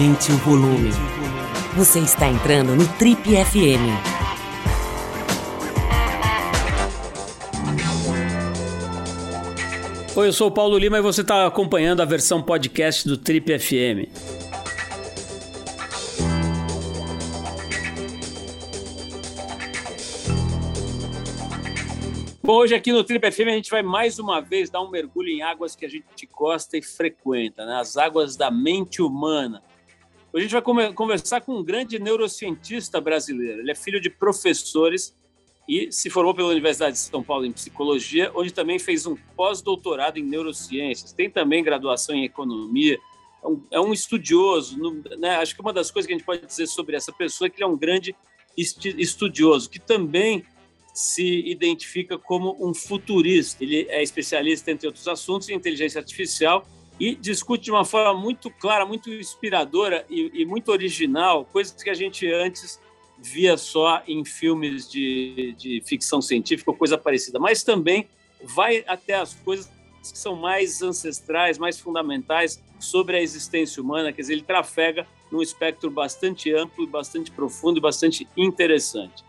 Aumente o volume. Você está entrando no Trip FM. Oi, eu sou o Paulo Lima e você está acompanhando a versão podcast do Trip FM. Bom, hoje aqui no Trip FM a gente vai mais uma vez dar um mergulho em águas que a gente gosta e frequenta, né? as águas da mente humana. Hoje a gente vai conversar com um grande neurocientista brasileiro. Ele é filho de professores e se formou pela Universidade de São Paulo em psicologia, onde também fez um pós-doutorado em neurociências. Tem também graduação em economia. É um, é um estudioso. Né? Acho que uma das coisas que a gente pode dizer sobre essa pessoa é que ele é um grande estudioso, que também se identifica como um futurista. Ele é especialista, entre outros assuntos, em inteligência artificial e discute de uma forma muito clara, muito inspiradora e, e muito original, coisas que a gente antes via só em filmes de, de ficção científica ou coisa parecida, mas também vai até as coisas que são mais ancestrais, mais fundamentais sobre a existência humana, quer dizer, ele trafega num espectro bastante amplo, bastante profundo e bastante interessante.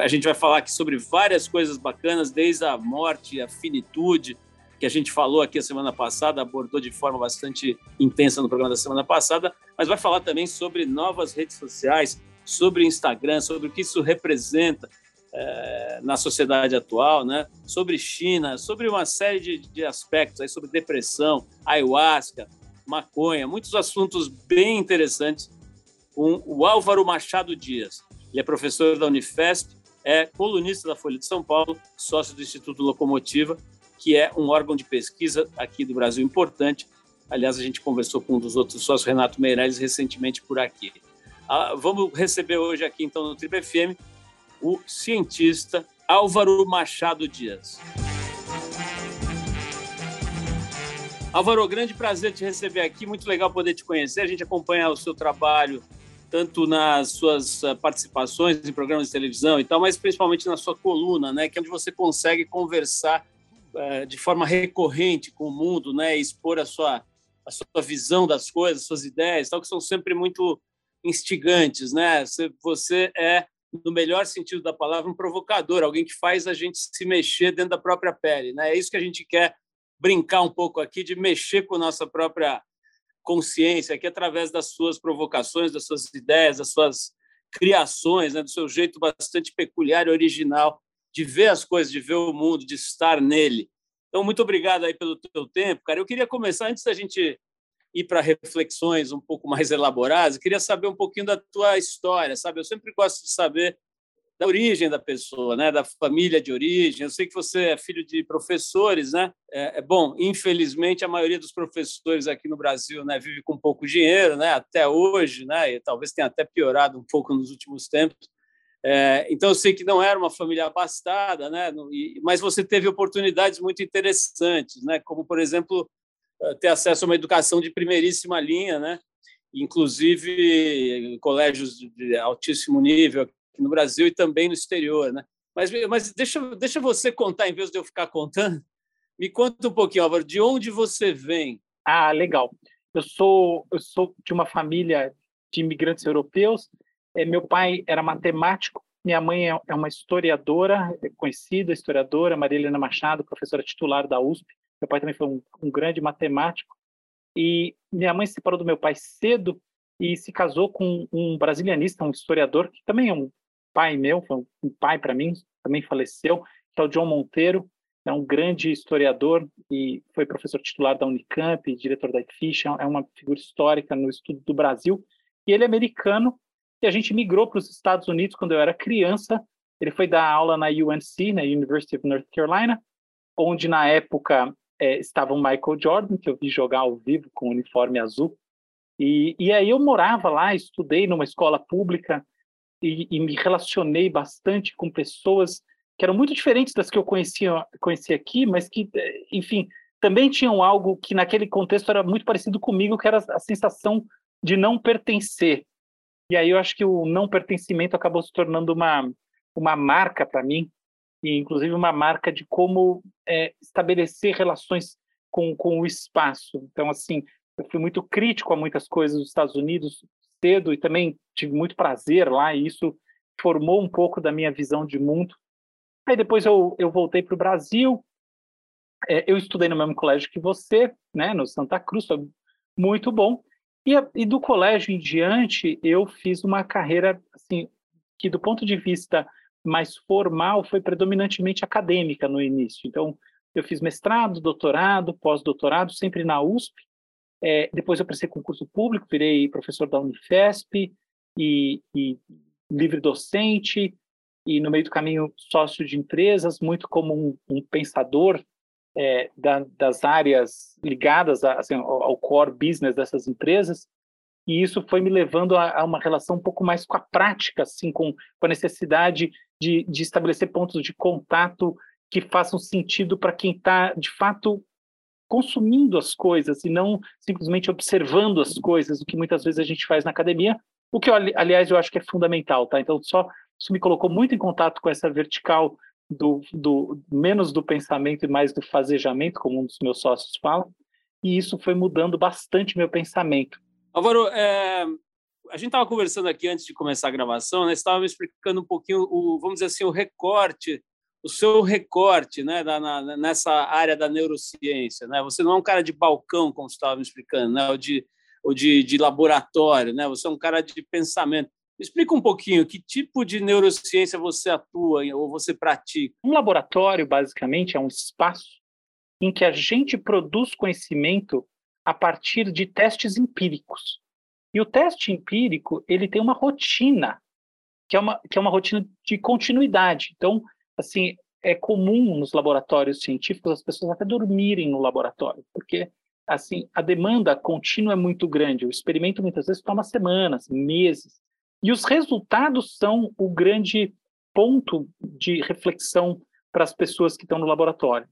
A gente vai falar aqui sobre várias coisas bacanas, desde a morte, a finitude, que a gente falou aqui a semana passada, abordou de forma bastante intensa no programa da semana passada, mas vai falar também sobre novas redes sociais, sobre Instagram, sobre o que isso representa é, na sociedade atual, né? sobre China, sobre uma série de, de aspectos, aí, sobre depressão, ayahuasca, maconha, muitos assuntos bem interessantes com o Álvaro Machado Dias. Ele é professor da Unifesp, é colunista da Folha de São Paulo, sócio do Instituto Locomotiva, que é um órgão de pesquisa aqui do Brasil importante. Aliás, a gente conversou com um dos outros sócios, Renato Meirelles, recentemente por aqui. Ah, vamos receber hoje aqui, então, no Triple FM, o cientista Álvaro Machado Dias. Álvaro, grande prazer te receber aqui, muito legal poder te conhecer. A gente acompanha o seu trabalho tanto nas suas ah, participações em programas de televisão e tal, mas principalmente na sua coluna, né, que é onde você consegue conversar de forma recorrente com o mundo, né, expor a sua a sua visão das coisas, suas ideias, tal, que são sempre muito instigantes, né? Você, é no melhor sentido da palavra um provocador, alguém que faz a gente se mexer dentro da própria pele, né? É isso que a gente quer brincar um pouco aqui de mexer com a nossa própria consciência, que através das suas provocações, das suas ideias, das suas criações, né, do seu jeito bastante peculiar e original de ver as coisas, de ver o mundo, de estar nele. Então, muito obrigado aí pelo teu tempo, cara. Eu queria começar, antes da gente ir para reflexões um pouco mais elaboradas, queria saber um pouquinho da tua história, sabe? Eu sempre gosto de saber da origem da pessoa, né? da família de origem. Eu sei que você é filho de professores, né? É, é, bom, infelizmente a maioria dos professores aqui no Brasil, né, vive com pouco dinheiro, né? Até hoje, né? E talvez tenha até piorado um pouco nos últimos tempos. É, então eu sei que não era uma família abastada, né? Mas você teve oportunidades muito interessantes, né? Como por exemplo ter acesso a uma educação de primeiríssima linha, né? Inclusive colégios de altíssimo nível aqui no Brasil e também no exterior, né? Mas, mas deixa, deixa você contar, em vez de eu ficar contando, me conta um pouquinho, Álvaro, de onde você vem? Ah, legal. Eu sou, eu sou de uma família de imigrantes europeus. É, meu pai era matemático, minha mãe é, é uma historiadora, é conhecida historiadora, Maria Helena Machado, professora titular da USP. Meu pai também foi um, um grande matemático. E minha mãe se separou do meu pai cedo e se casou com um brasilianista, um historiador, que também é um pai meu, foi um pai para mim, também faleceu, que é o John Monteiro, é um grande historiador e foi professor titular da Unicamp, diretor da IFISH, é uma figura histórica no estudo do Brasil. E ele é americano e a gente migrou para os Estados Unidos quando eu era criança. Ele foi dar aula na UNC, na University of North Carolina, onde na época é, estava o Michael Jordan, que eu vi jogar ao vivo com o uniforme azul. E, e aí eu morava lá, estudei numa escola pública, e, e, me relacionei bastante com pessoas que eram muito diferentes das que eu conhecia, conhecia aqui, mas que, enfim, também tinham algo que naquele contexto era muito parecido comigo, que era a sensação de não pertencer. E aí eu acho que o não pertencimento acabou se tornando uma, uma marca para mim, e inclusive uma marca de como é, estabelecer relações com, com o espaço. Então, assim, eu fui muito crítico a muitas coisas dos Estados Unidos cedo e também tive muito prazer lá e isso formou um pouco da minha visão de mundo. Aí depois eu, eu voltei para o Brasil, é, eu estudei no mesmo colégio que você, né, no Santa Cruz, foi muito bom. E, e do colégio em diante, eu fiz uma carreira assim que do ponto de vista mais formal foi predominantemente acadêmica no início. Então, eu fiz mestrado, doutorado, pós-doutorado, sempre na USP. É, depois eu prestei concurso público, virei professor da Unifesp e, e livre docente, e no meio do caminho sócio de empresas, muito como um, um pensador é, da, das áreas ligadas a, assim, ao, ao, core business dessas empresas, e isso foi me levando a, a uma relação um pouco mais com a prática, assim, com, com a necessidade de, de estabelecer pontos de contato que façam sentido para quem está, de fato, consumindo as coisas e não simplesmente observando as coisas, o que muitas vezes a gente faz na academia, o que, aliás, eu acho que é fundamental, tá? Então, só isso me colocou muito em contato com essa vertical do, do menos do pensamento e mais do fazejamento, como um dos meus sócios fala, e isso foi mudando bastante meu pensamento. Álvaro, é, a gente estava conversando aqui antes de começar a gravação, né? Estava me explicando um pouquinho, o, vamos dizer assim, o recorte, o seu recorte, né, da, na, nessa área da neurociência, né? Você não é um cara de balcão, como você estava me explicando, né? Ou de, ou de, de laboratório, né? Você é um cara de pensamento. Explica um pouquinho que tipo de neurociência você atua ou você pratica. Um laboratório, basicamente, é um espaço em que a gente produz conhecimento a partir de testes empíricos. E o teste empírico ele tem uma rotina que é uma que é uma rotina de continuidade. Então, assim, é comum nos laboratórios científicos as pessoas até dormirem no laboratório, porque assim a demanda contínua é muito grande. O experimento muitas vezes toma semanas, meses. E os resultados são o grande ponto de reflexão para as pessoas que estão no laboratório.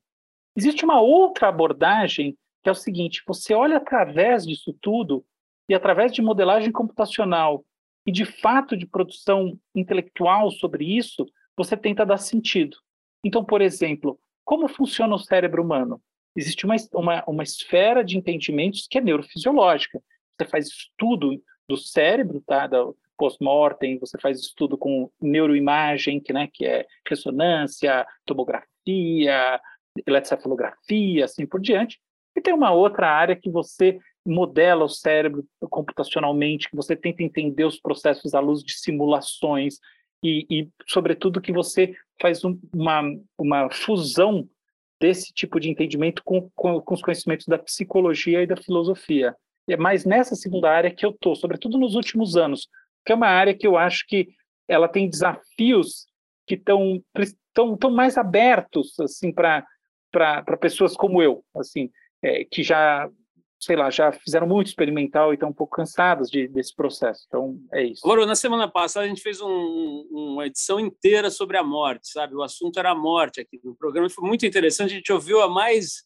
Existe uma outra abordagem que é o seguinte: você olha através disso tudo e através de modelagem computacional e de fato de produção intelectual sobre isso, você tenta dar sentido. Então, por exemplo, como funciona o cérebro humano? Existe uma, uma, uma esfera de entendimentos que é neurofisiológica. Você faz estudo do cérebro, tá? Do, post-mortem, você faz estudo com neuroimagem, que, né, que é ressonância, tomografia, eletrocefalografia, assim por diante. E tem uma outra área que você modela o cérebro computacionalmente, que você tenta entender os processos à luz de simulações e, e sobretudo, que você faz um, uma, uma fusão desse tipo de entendimento com, com, com os conhecimentos da psicologia e da filosofia. É mais nessa segunda área que eu estou, sobretudo nos últimos anos, que é uma área que eu acho que ela tem desafios que estão tão, tão mais abertos assim para para pessoas como eu, assim, é, que já sei lá, já fizeram muito experimental e estão um pouco cansadas de, desse processo. Então, é isso. Agora, na semana passada, a gente fez um, uma edição inteira sobre a morte, sabe? O assunto era a morte aqui no programa. Foi muito interessante. A gente ouviu a mais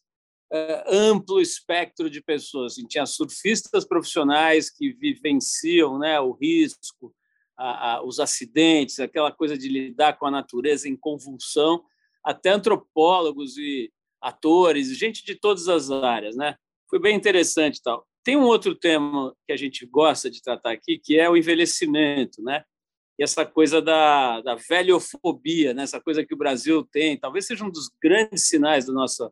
amplo espectro de pessoas. Assim, tinha surfistas profissionais que vivenciam né, o risco, a, a, os acidentes, aquela coisa de lidar com a natureza em convulsão, até antropólogos e atores, gente de todas as áreas, né? Foi bem interessante, tal. Tem um outro tema que a gente gosta de tratar aqui, que é o envelhecimento, né? E essa coisa da, da velhofobia, né? essa coisa que o Brasil tem, talvez seja um dos grandes sinais da nossa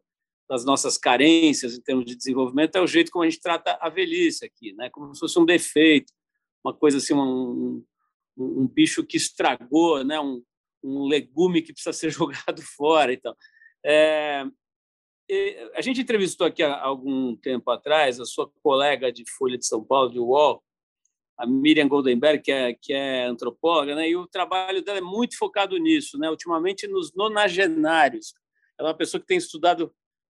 das nossas carências em termos de desenvolvimento é o jeito como a gente trata a velhice aqui, né? Como se fosse um defeito, uma coisa assim, um, um, um bicho que estragou, né? Um, um, legume que precisa ser jogado fora e tal. É, a gente entrevistou aqui há algum tempo atrás a sua colega de Folha de São Paulo, de UOL, a Miriam Goldenberg, que é, que é antropóloga, né? e o trabalho dela é muito focado nisso, né? ultimamente nos nonagenários. Ela é uma pessoa que tem estudado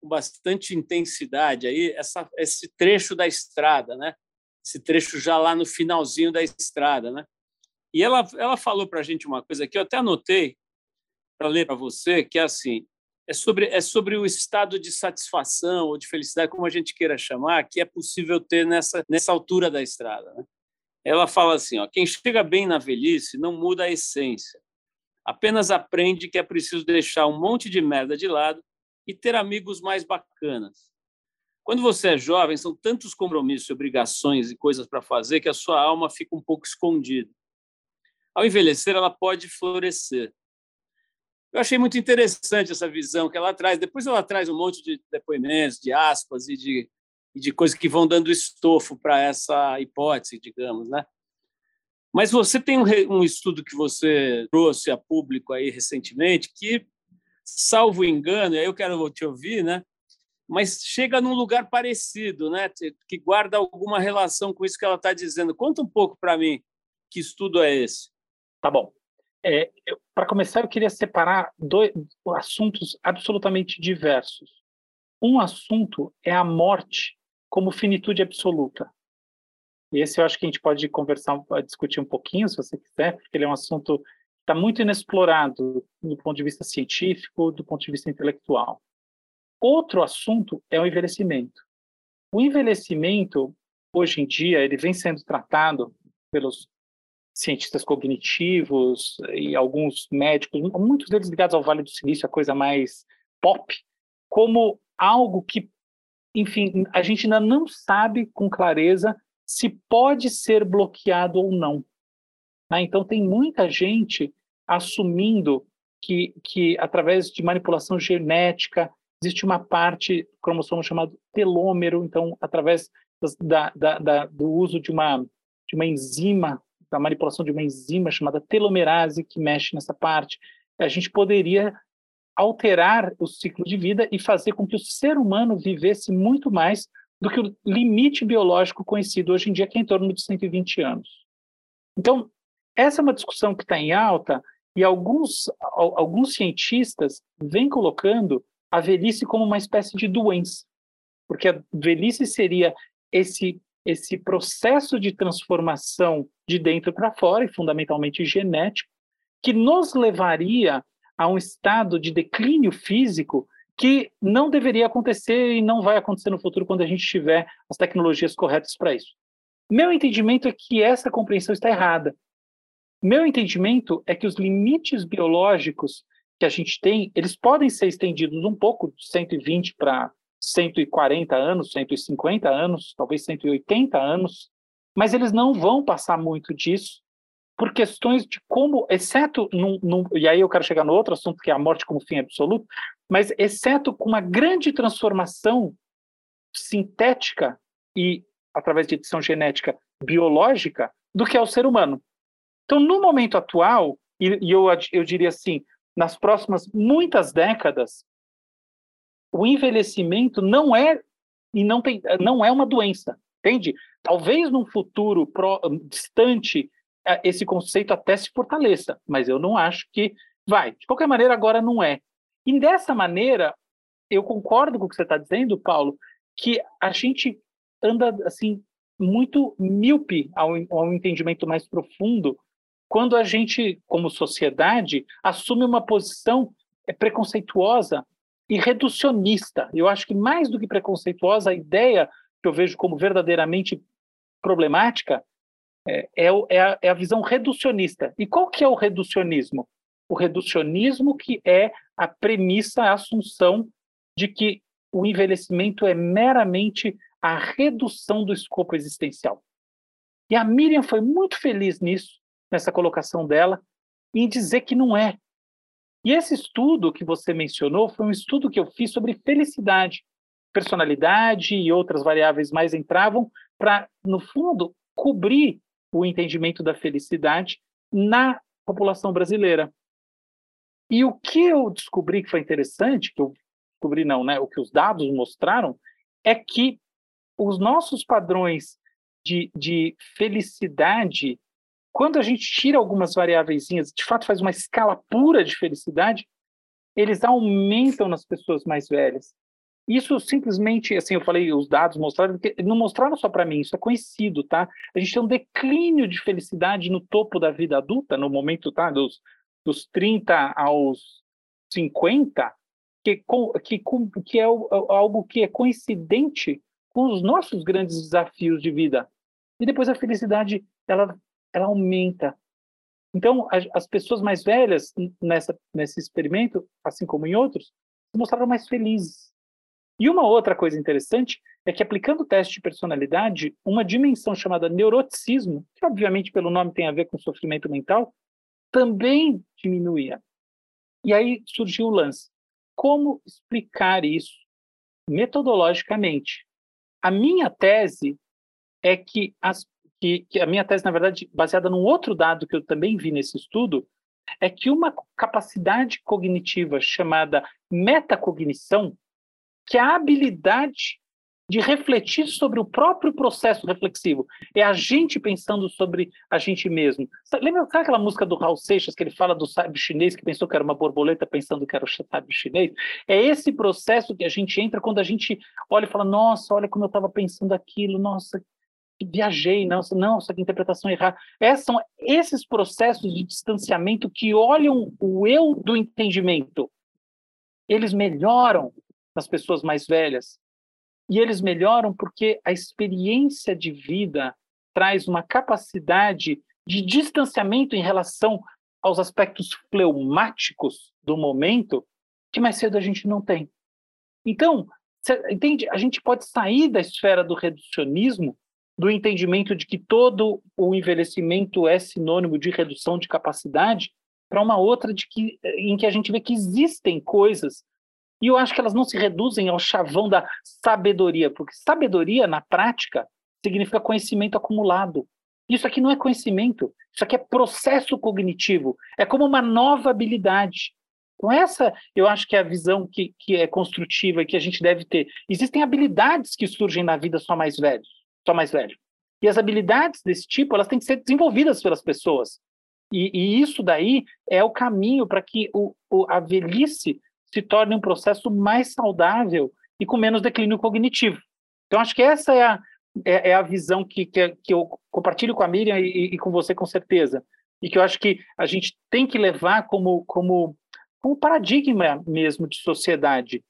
com bastante intensidade aí essa, esse trecho da estrada, né? Esse trecho já lá no finalzinho da estrada, né? E ela, ela falou para a gente uma coisa que eu até anotei para ler para você, que é assim, é sobre, é sobre o estado de satisfação ou de felicidade, como a gente queira chamar, que é possível ter nessa, nessa altura da estrada. Né? Ela fala assim: ó, quem chega bem na velhice não muda a essência, apenas aprende que é preciso deixar um monte de merda de lado e ter amigos mais bacanas. Quando você é jovem, são tantos compromissos, obrigações e coisas para fazer que a sua alma fica um pouco escondida. Ao envelhecer, ela pode florescer. Eu achei muito interessante essa visão que ela traz. Depois ela traz um monte de depoimentos, de aspas e de, e de coisas que vão dando estofo para essa hipótese, digamos, né? Mas você tem um, um, estudo que você trouxe a público aí recentemente que, salvo engano, aí eu quero te ouvir, né? Mas chega num lugar parecido, né? Que guarda alguma relação com isso que ela está dizendo. Conta um pouco para mim que estudo é esse. Tá bom. É, Para começar, eu queria separar dois assuntos absolutamente diversos. Um assunto é a morte como finitude absoluta. E esse eu acho que a gente pode conversar, discutir um pouquinho, se você quiser, porque ele é um assunto está muito inexplorado do ponto de vista científico, do ponto de vista intelectual. Outro assunto é o envelhecimento. O envelhecimento, hoje em dia, ele vem sendo tratado pelos cientistas cognitivos e alguns médicos, muitos deles ligados ao Vale do Silício, a coisa mais pop, como algo que, enfim, a gente ainda não sabe com clareza se pode ser bloqueado ou não. Né? Então, tem muita gente assumindo que, que, através de manipulação genética, existe uma parte do cromossomo chamado telômero, então, através da, da, da, do uso de uma, de uma enzima da manipulação de uma enzima chamada telomerase que mexe nessa parte, a gente poderia alterar o ciclo de vida e fazer com que o ser humano vivesse muito mais do que o limite biológico conhecido hoje em dia, que é em torno de 120 anos. Então, essa é uma discussão que está em alta e alguns, alguns cientistas vêm colocando a velhice como uma espécie de doença, porque a velhice seria esse esse processo de transformação de dentro para fora, e fundamentalmente genético, que nos levaria a um estado de declínio físico que não deveria acontecer e não vai acontecer no futuro quando a gente tiver as tecnologias corretas para isso. Meu entendimento é que essa compreensão está errada. Meu entendimento é que os limites biológicos que a gente tem, eles podem ser estendidos um pouco, de 120 para 140 anos, 150 anos, talvez 180 anos, mas eles não vão passar muito disso por questões de como, exceto, num, num, e aí eu quero chegar no outro assunto, que é a morte como fim absoluto, mas exceto com uma grande transformação sintética e, através de edição genética biológica, do que é o ser humano. Então, no momento atual, e, e eu, eu diria assim, nas próximas muitas décadas, o envelhecimento não é e não tem não é uma doença, entende? Talvez num futuro pro, distante esse conceito até se fortaleça, mas eu não acho que vai. De qualquer maneira, agora não é. E dessa maneira, eu concordo com o que você está dizendo, Paulo, que a gente anda assim muito míope ao, ao entendimento mais profundo quando a gente, como sociedade, assume uma posição é, preconceituosa e reducionista. Eu acho que mais do que preconceituosa, a ideia que eu vejo como verdadeiramente problemática é, é, é, a, é a visão reducionista. E qual que é o reducionismo? O reducionismo que é a premissa, a assunção de que o envelhecimento é meramente a redução do escopo existencial. E a Miriam foi muito feliz nisso, nessa colocação dela, em dizer que não é, e esse estudo que você mencionou foi um estudo que eu fiz sobre felicidade. Personalidade e outras variáveis mais entravam para, no fundo, cobrir o entendimento da felicidade na população brasileira. E o que eu descobri que foi interessante, que eu descobri não, né, o que os dados mostraram, é que os nossos padrões de, de felicidade quando a gente tira algumas variáveis, de fato faz uma escala pura de felicidade, eles aumentam nas pessoas mais velhas. Isso simplesmente, assim, eu falei, os dados mostraram, não mostraram só para mim, isso é conhecido, tá? A gente tem um declínio de felicidade no topo da vida adulta, no momento, tá? Dos, dos 30 aos 50, que, que, que é algo que é coincidente com os nossos grandes desafios de vida. E depois a felicidade, ela ela aumenta. Então, as, as pessoas mais velhas nessa, nesse experimento, assim como em outros, se mostraram mais felizes. E uma outra coisa interessante é que aplicando o teste de personalidade, uma dimensão chamada neuroticismo, que obviamente pelo nome tem a ver com sofrimento mental, também diminuía. E aí surgiu o lance. Como explicar isso metodologicamente? A minha tese é que, as, que, que a minha tese, na verdade, baseada num outro dado que eu também vi nesse estudo, é que uma capacidade cognitiva chamada metacognição, que é a habilidade de refletir sobre o próprio processo reflexivo. É a gente pensando sobre a gente mesmo. Lembra sabe aquela música do Raul Seixas, que ele fala do sábio chinês que pensou que era uma borboleta pensando que era o sábio chinês? É esse processo que a gente entra quando a gente olha e fala, nossa, olha como eu estava pensando aquilo, nossa, viajei, nossa, nossa, que interpretação errada. Esses são esses processos de distanciamento que olham o eu do entendimento. Eles melhoram nas pessoas mais velhas, e eles melhoram porque a experiência de vida traz uma capacidade de distanciamento em relação aos aspectos fleumáticos do momento que mais cedo a gente não tem. Então, entende? A gente pode sair da esfera do reducionismo, do entendimento de que todo o envelhecimento é sinônimo de redução de capacidade, para uma outra de que, em que a gente vê que existem coisas e eu acho que elas não se reduzem ao chavão da sabedoria, porque sabedoria, na prática, significa conhecimento acumulado. Isso aqui não é conhecimento, isso aqui é processo cognitivo, é como uma nova habilidade. Então, essa eu acho que é a visão que, que é construtiva e que a gente deve ter. Existem habilidades que surgem na vida só mais velhos, só mais velho. E as habilidades desse tipo, elas têm que ser desenvolvidas pelas pessoas. E, e isso daí é o caminho para que o, o, a velhice se torne um processo mais saudável e com menos declínio cognitivo. Então, acho que essa é a, é, é a visão que, que, que, eu compartilho com a Miriam e, e, com você, com certeza. E que eu acho que a gente tem que levar como, como, como paradigma mesmo de sociedade.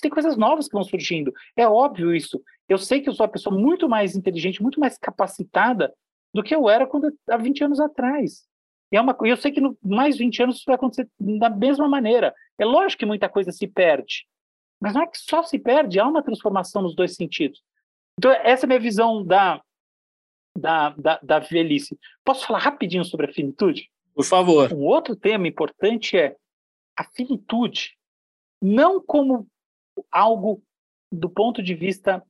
Tem coisas novas que vão surgindo. É óbvio isso. Eu sei que eu sou uma pessoa muito mais inteligente, muito mais capacitada do que eu era quando há 20 anos atrás. E é uma, eu sei que no mais 20 anos isso vai acontecer da mesma maneira. É lógico que muita coisa se perde, mas não é que só se perde, há uma transformação nos dois sentidos. Então, essa é a minha visão da, da, da, da velhice. Posso falar rapidinho sobre a finitude? Por favor. Um outro tema importante é a finitude, não como algo do ponto de vista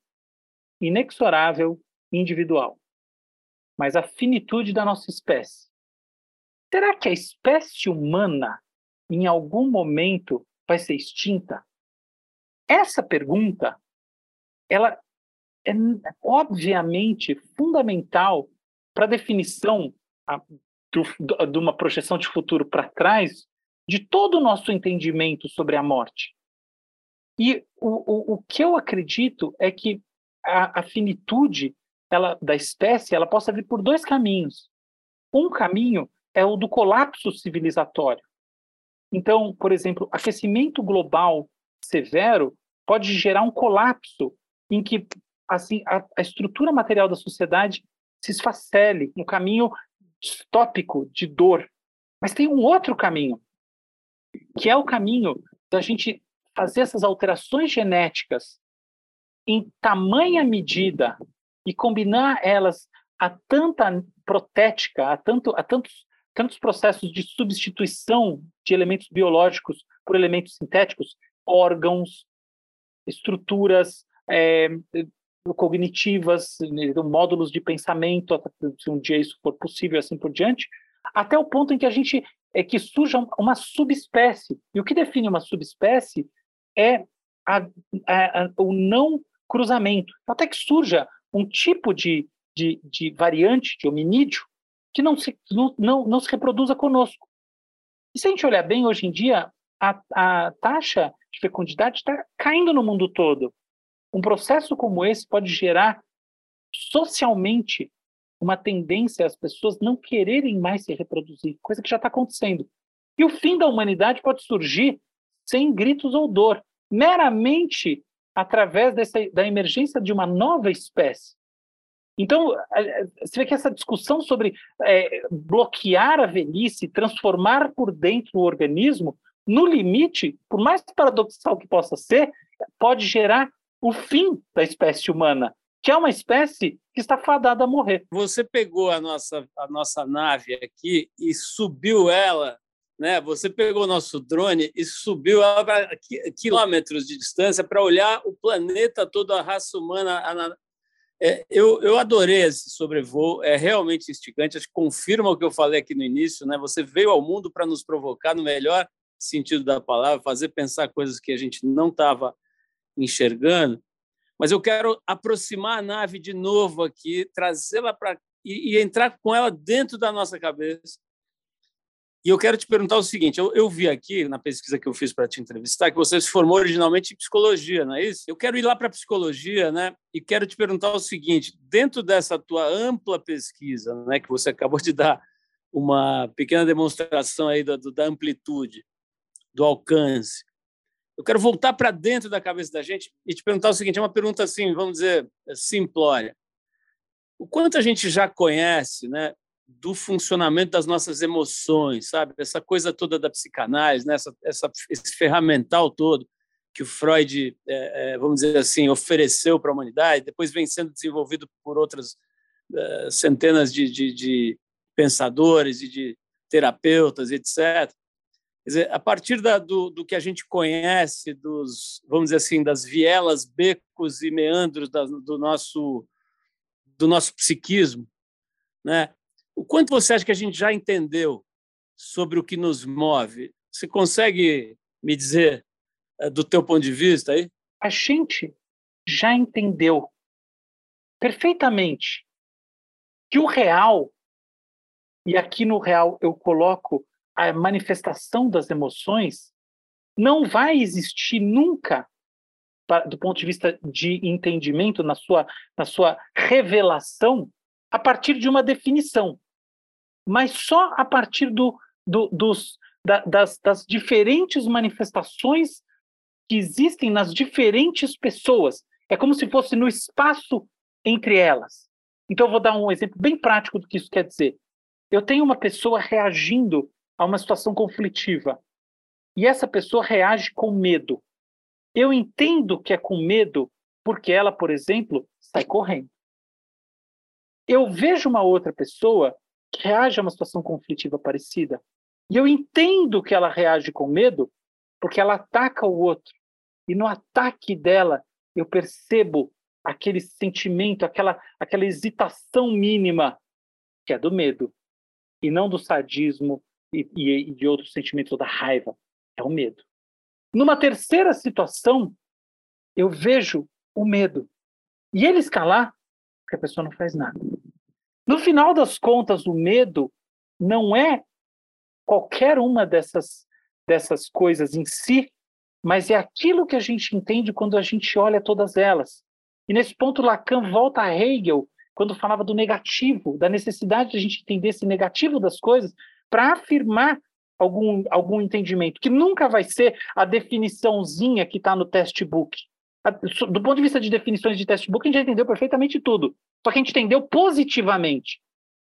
inexorável, individual, mas a finitude da nossa espécie. Será que a espécie humana, em algum momento, vai ser extinta? Essa pergunta, ela é obviamente fundamental para a definição de uma projeção de futuro para trás de todo o nosso entendimento sobre a morte. E o, o, o que eu acredito é que a, a finitude ela, da espécie ela possa vir por dois caminhos. Um caminho é o do colapso civilizatório. Então, por exemplo, aquecimento global severo pode gerar um colapso em que assim a, a estrutura material da sociedade se esfacele, um caminho distópico de dor. Mas tem um outro caminho, que é o caminho da gente fazer essas alterações genéticas em tamanha medida e combinar elas a tanta protética, a, tanto, a tantos tantos processos de substituição de elementos biológicos por elementos sintéticos, órgãos, estruturas é, cognitivas, né, módulos de pensamento, se um dia isso for possível, assim por diante, até o ponto em que a gente é que surja uma subespécie. E o que define uma subespécie é a, a, a, o não cruzamento. Até que surja um tipo de, de, de variante, de hominídeo, que não se, não, não, não se reproduza conosco. E se a gente olhar bem, hoje em dia, a, a taxa de fecundidade está caindo no mundo todo. Um processo como esse pode gerar socialmente uma tendência às pessoas não quererem mais se reproduzir, coisa que já está acontecendo. E o fim da humanidade pode surgir sem gritos ou dor, meramente através dessa, da emergência de uma nova espécie. Então, você vê que essa discussão sobre é, bloquear a velhice, transformar por dentro o organismo, no limite, por mais paradoxal que possa ser, pode gerar o fim da espécie humana, que é uma espécie que está fadada a morrer. Você pegou a nossa, a nossa nave aqui e subiu ela, né? Você pegou o nosso drone e subiu para quilômetros de distância para olhar o planeta todo, a raça humana. É, eu, eu adorei esse sobrevoo, é realmente instigante. Acho que confirma o que eu falei aqui no início, né? Você veio ao mundo para nos provocar no melhor sentido da palavra, fazer pensar coisas que a gente não estava enxergando. Mas eu quero aproximar a nave de novo aqui, trazê-la para e, e, entrar com ela dentro da nossa cabeça. E eu quero te perguntar o seguinte: eu, eu vi aqui na pesquisa que eu fiz para te entrevistar que você se formou originalmente em psicologia, não é isso? Eu quero ir lá para psicologia, né? E quero te perguntar o seguinte: dentro dessa tua ampla pesquisa, né, que você acabou de dar uma pequena demonstração aí da, da amplitude, do alcance, eu quero voltar para dentro da cabeça da gente e te perguntar o seguinte: é uma pergunta assim, vamos dizer, simplória. O quanto a gente já conhece, né, do funcionamento das nossas emoções, sabe? Essa coisa toda da psicanálise, né? essa, essa, esse ferramental todo que o Freud, é, é, vamos dizer assim, ofereceu para a humanidade, depois vem sendo desenvolvido por outras é, centenas de, de, de pensadores e de terapeutas, etc. Quer dizer, a partir da, do, do, que a gente conhece dos, vamos dizer assim, das vielas, becos e meandros da, do nosso do nosso psiquismo, né? O quanto você acha que a gente já entendeu sobre o que nos move? Você consegue me dizer eh, do teu ponto de vista aí? A gente já entendeu perfeitamente que o real e aqui no real eu coloco a manifestação das emoções não vai existir nunca do ponto de vista de entendimento na sua na sua revelação a partir de uma definição mas só a partir do, do dos da, das, das diferentes manifestações que existem nas diferentes pessoas é como se fosse no espaço entre elas então eu vou dar um exemplo bem prático do que isso quer dizer eu tenho uma pessoa reagindo a uma situação conflitiva. E essa pessoa reage com medo. Eu entendo que é com medo porque ela, por exemplo, sai correndo. Eu vejo uma outra pessoa que reage a uma situação conflitiva parecida. E eu entendo que ela reage com medo porque ela ataca o outro. E no ataque dela, eu percebo aquele sentimento, aquela, aquela hesitação mínima que é do medo, e não do sadismo, e, e de outros sentimentos, da raiva, é o medo. Numa terceira situação, eu vejo o medo. E ele escalar, porque a pessoa não faz nada. No final das contas, o medo não é qualquer uma dessas, dessas coisas em si, mas é aquilo que a gente entende quando a gente olha todas elas. E nesse ponto, Lacan volta a Hegel, quando falava do negativo, da necessidade de a gente entender esse negativo das coisas, para afirmar algum, algum entendimento, que nunca vai ser a definiçãozinha que está no textbook. Do ponto de vista de definições de textbook, a gente já entendeu perfeitamente tudo. Só que a gente entendeu positivamente.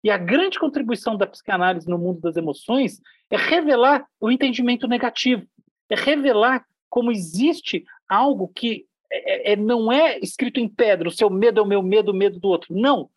E a grande contribuição da psicanálise no mundo das emoções é revelar o entendimento negativo, é revelar como existe algo que é, é, é não é escrito em pedra, o seu medo é o meu medo, o medo do outro. Não.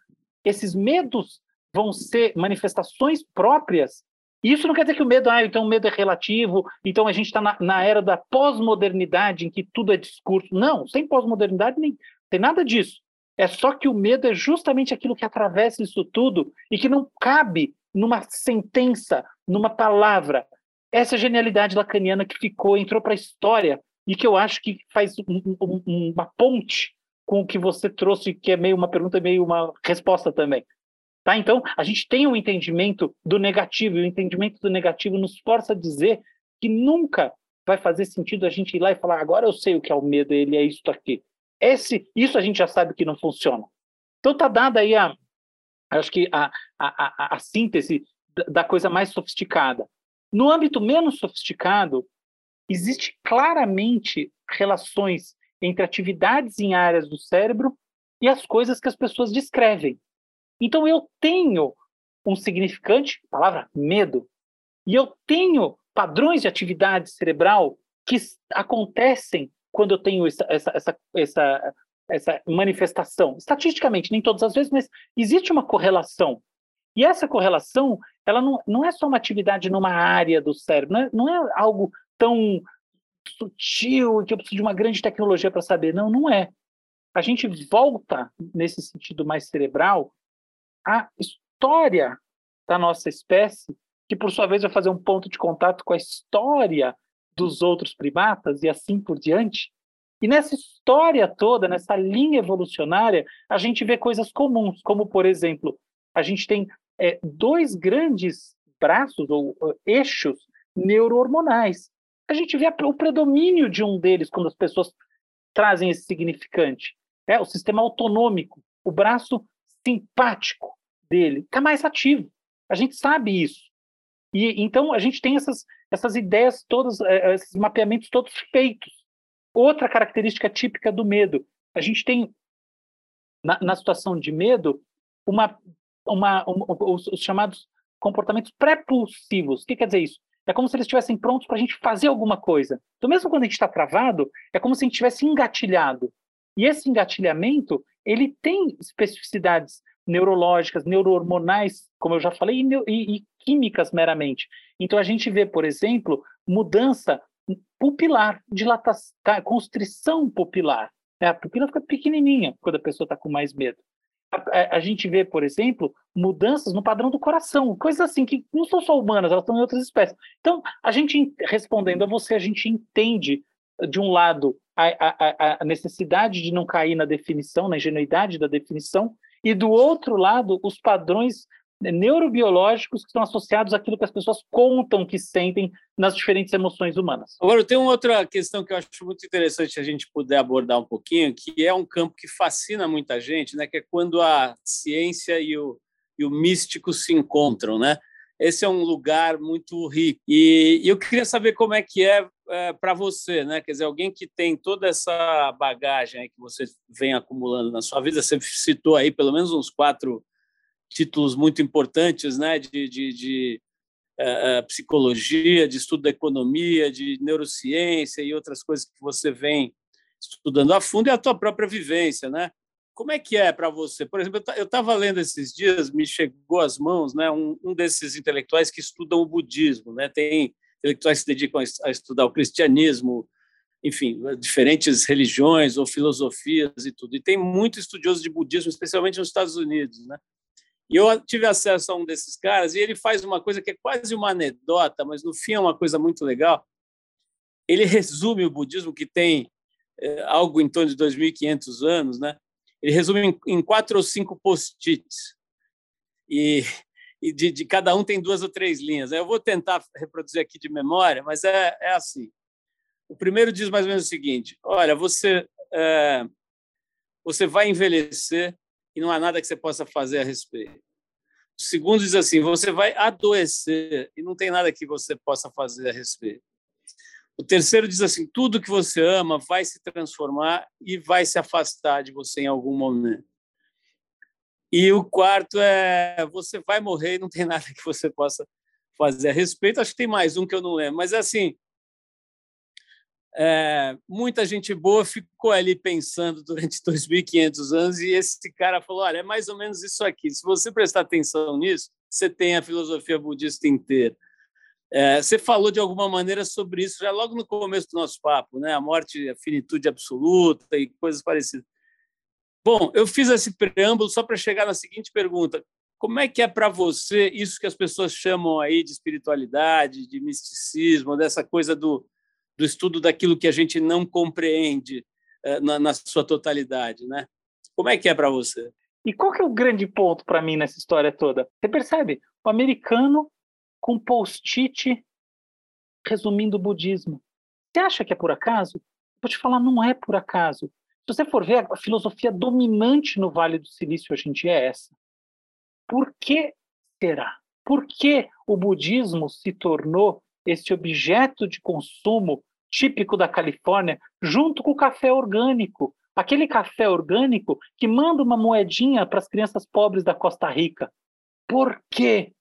Esses medos vão ser manifestações próprias isso não quer dizer que o medo, ah, então o medo é relativo, então a gente está na, na, era da pós-modernidade, em que tudo é discurso. Não, sem pós-modernidade nem tem nada disso. É só que o medo é justamente aquilo que atravessa isso tudo e que não cabe numa sentença, numa palavra. Essa é genialidade lacaniana que ficou, entrou para a história e que eu acho que faz um, um, uma ponte com o que você trouxe, que é meio uma pergunta, meio uma resposta também. Tá? Então, a gente tem um entendimento do negativo, e o entendimento do negativo nos força a dizer que nunca vai fazer sentido a gente ir lá e falar, agora eu sei o que é o medo, ele é isso aqui. Esse, isso a gente já sabe que não funciona. Então tá dada aí a, acho que a, a, a, a síntese da coisa mais sofisticada. No âmbito menos sofisticado, existe claramente relações entre atividades em áreas do cérebro e as coisas que as pessoas descrevem. Então eu tenho um significante, palavra medo, e eu tenho padrões de atividade cerebral que acontecem quando eu tenho essa, essa, essa, essa, essa manifestação. Estatisticamente, nem todas as vezes, mas existe uma correlação. E essa correlação, ela não, não é só uma atividade numa área do cérebro, não é, não é algo tão sutil que eu preciso de uma grande tecnologia para saber. Não, não é. A gente volta, nesse sentido mais cerebral, à história da nossa espécie, que por sua vez vai fazer um ponto de contato com a história dos outros primatas e assim por diante. E nessa história toda, nessa linha evolucionária, a gente vê coisas comuns, como, por exemplo, a gente tem é, dois grandes braços ou uh, eixos neurohormonais. A gente vê o predomínio de um deles quando as pessoas trazem esse significante. É o sistema autonômico, o braço simpático dele está mais ativo. A gente sabe isso. E então a gente tem essas, essas ideias todas, é, é, esses mapeamentos todos feitos. Outra característica típica do medo, a gente tem na, na situação de medo uma, uma, os, os, chamados comportamentos pré-pulsivos. O que quer dizer isso? É como se eles estivessem prontos para a gente fazer alguma coisa. Então, mesmo quando a gente está travado, é como se a gente tivesse engatilhado. E esse engatilhamento, ele tem especificidades neurológicas, neurohormonais, como eu já falei, e, e, e químicas meramente. Então a gente vê, por exemplo, mudança pupilar, dilatação, constrição pupilar. A pupila fica pequenininha quando a pessoa está com mais medo. A, a, a, gente vê, por exemplo, mudanças no padrão do coração, coisas assim que não são só humanas, elas estão em outras espécies. Então, a gente respondendo a você, a gente entende de um lado a, a necessidade de não cair na definição, na ingenuidade da definição, e do outro lado, os padrões neurobiológicos que estão associados àquilo que as pessoas contam que sentem nas diferentes emoções humanas. Agora, tem uma outra questão que eu acho muito interessante a gente puder abordar um pouquinho, que é um campo que fascina muita gente, né? que é quando a ciência e o, e o místico se encontram. Né? Esse é um lugar muito rico. E, eu queria saber como é que é, é para você, né? quer dizer, alguém que tem toda essa bagagem que você vem acumulando na sua vida, você citou aí pelo menos uns quatro títulos muito importantes né, de, de, de uh, psicologia, de estudo da economia, de neurociência e outras coisas que você vem estudando a fundo e a tua própria vivência, né? Como é que é para você? Por exemplo, eu estava lendo esses dias, me chegou às mãos, né, um, um, desses intelectuais que estudam o budismo, né? Tem intelectuais que se dedicam a estudar o cristianismo, enfim, diferentes religiões ou filosofias e tudo. E tem muito estudioso de budismo, especialmente nos Estados Unidos, né? E eu tive acesso a um desses caras e ele faz uma coisa que é quase uma anedota, mas no fim é uma coisa muito legal. Ele resume o budismo, que tem é, algo em torno de 2.500 anos, né? Ele resume em, em quatro ou cinco post-its. E, e de, de, cada um tem duas ou três linhas. Eu vou tentar reproduzir aqui de memória, mas é, é assim. O primeiro diz mais ou menos o seguinte: olha, você, é, você vai envelhecer e não há nada que você possa fazer a respeito. O segundo diz assim: você vai adoecer e não tem nada que você possa fazer a respeito. O terceiro diz assim: tudo que você ama vai se transformar e vai se afastar de você em algum momento. E o quarto é: você vai morrer e não tem nada que você possa fazer a respeito. Acho que tem mais um que eu não lembro, mas é assim: é, muita gente boa ficou ali pensando durante 2.500 anos e esse cara falou: olha, é mais ou menos isso aqui. Se você prestar atenção nisso, você tem a filosofia budista inteira. É, você falou de alguma maneira sobre isso já logo no começo do nosso papo, né? A morte, a finitude absoluta e coisas parecidas. Bom, eu fiz esse preâmbulo só para chegar na seguinte pergunta: como é que é para você isso que as pessoas chamam aí de espiritualidade, de misticismo, dessa coisa do do estudo daquilo que a gente não compreende eh, na, na sua totalidade, né? Como é que é para você? E qual que é o grande ponto para mim nessa história toda? Você percebe? O americano com post-it resumindo o budismo. Você acha que é por acaso? Vou te falar, não é por acaso. Se você for ver, a filosofia dominante no Vale do Silício hoje em dia é essa. Por que será? Por que o budismo se tornou esse objeto de consumo típico da Califórnia, junto com o café orgânico. Aquele café orgânico que manda uma moedinha para as crianças pobres da Costa Rica. Por quê?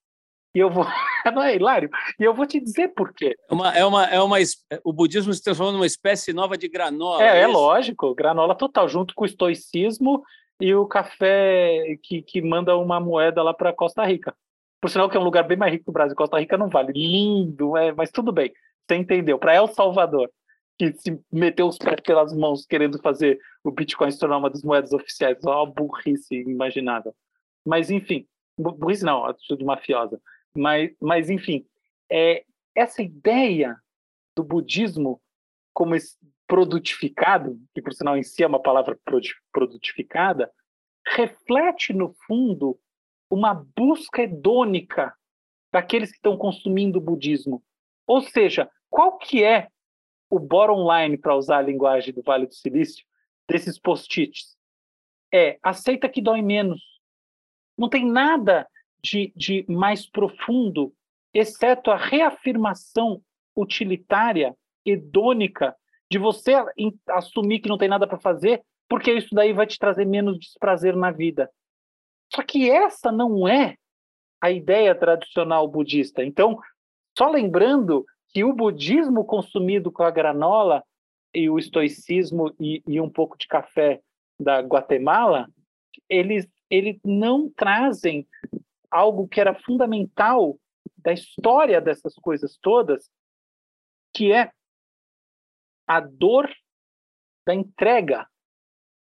E eu vou. não é hilário? E eu vou te dizer por quê. Uma, é uma, é uma, o budismo se transformou numa espécie nova de granola. É, é, é lógico, granola total, junto com o estoicismo e o café que, que manda uma moeda lá para Costa Rica. Por sinal, que é um lugar bem mais rico que o Brasil. Costa Rica não vale. Lindo, é, mas tudo bem. Você entendeu. Para El Salvador, que se meteu os pés pelas mãos querendo fazer o Bitcoin se tornar uma das moedas oficiais. Ó, oh, burrice imaginável. Mas, enfim, burrice não, atitude mafiosa. Mas, mas enfim, é, essa ideia do budismo como produtificado, que por sinal em si é uma palavra produtificada, reflete, no fundo, uma busca hedônica daqueles que estão consumindo o budismo. Ou seja, qual que é o bottom line, para usar a linguagem do Vale do Silício, desses post-its? É, aceita que dói menos. Não tem nada de, de mais profundo, exceto a reafirmação utilitária, hedônica, de você assumir que não tem nada para fazer, porque isso daí vai te trazer menos desprazer na vida. Só que essa não é a ideia tradicional budista. Então, só lembrando que o budismo consumido com a granola e o estoicismo e, e um pouco de café da Guatemala, eles, eles não trazem algo que era fundamental da história dessas coisas todas, que é a dor da entrega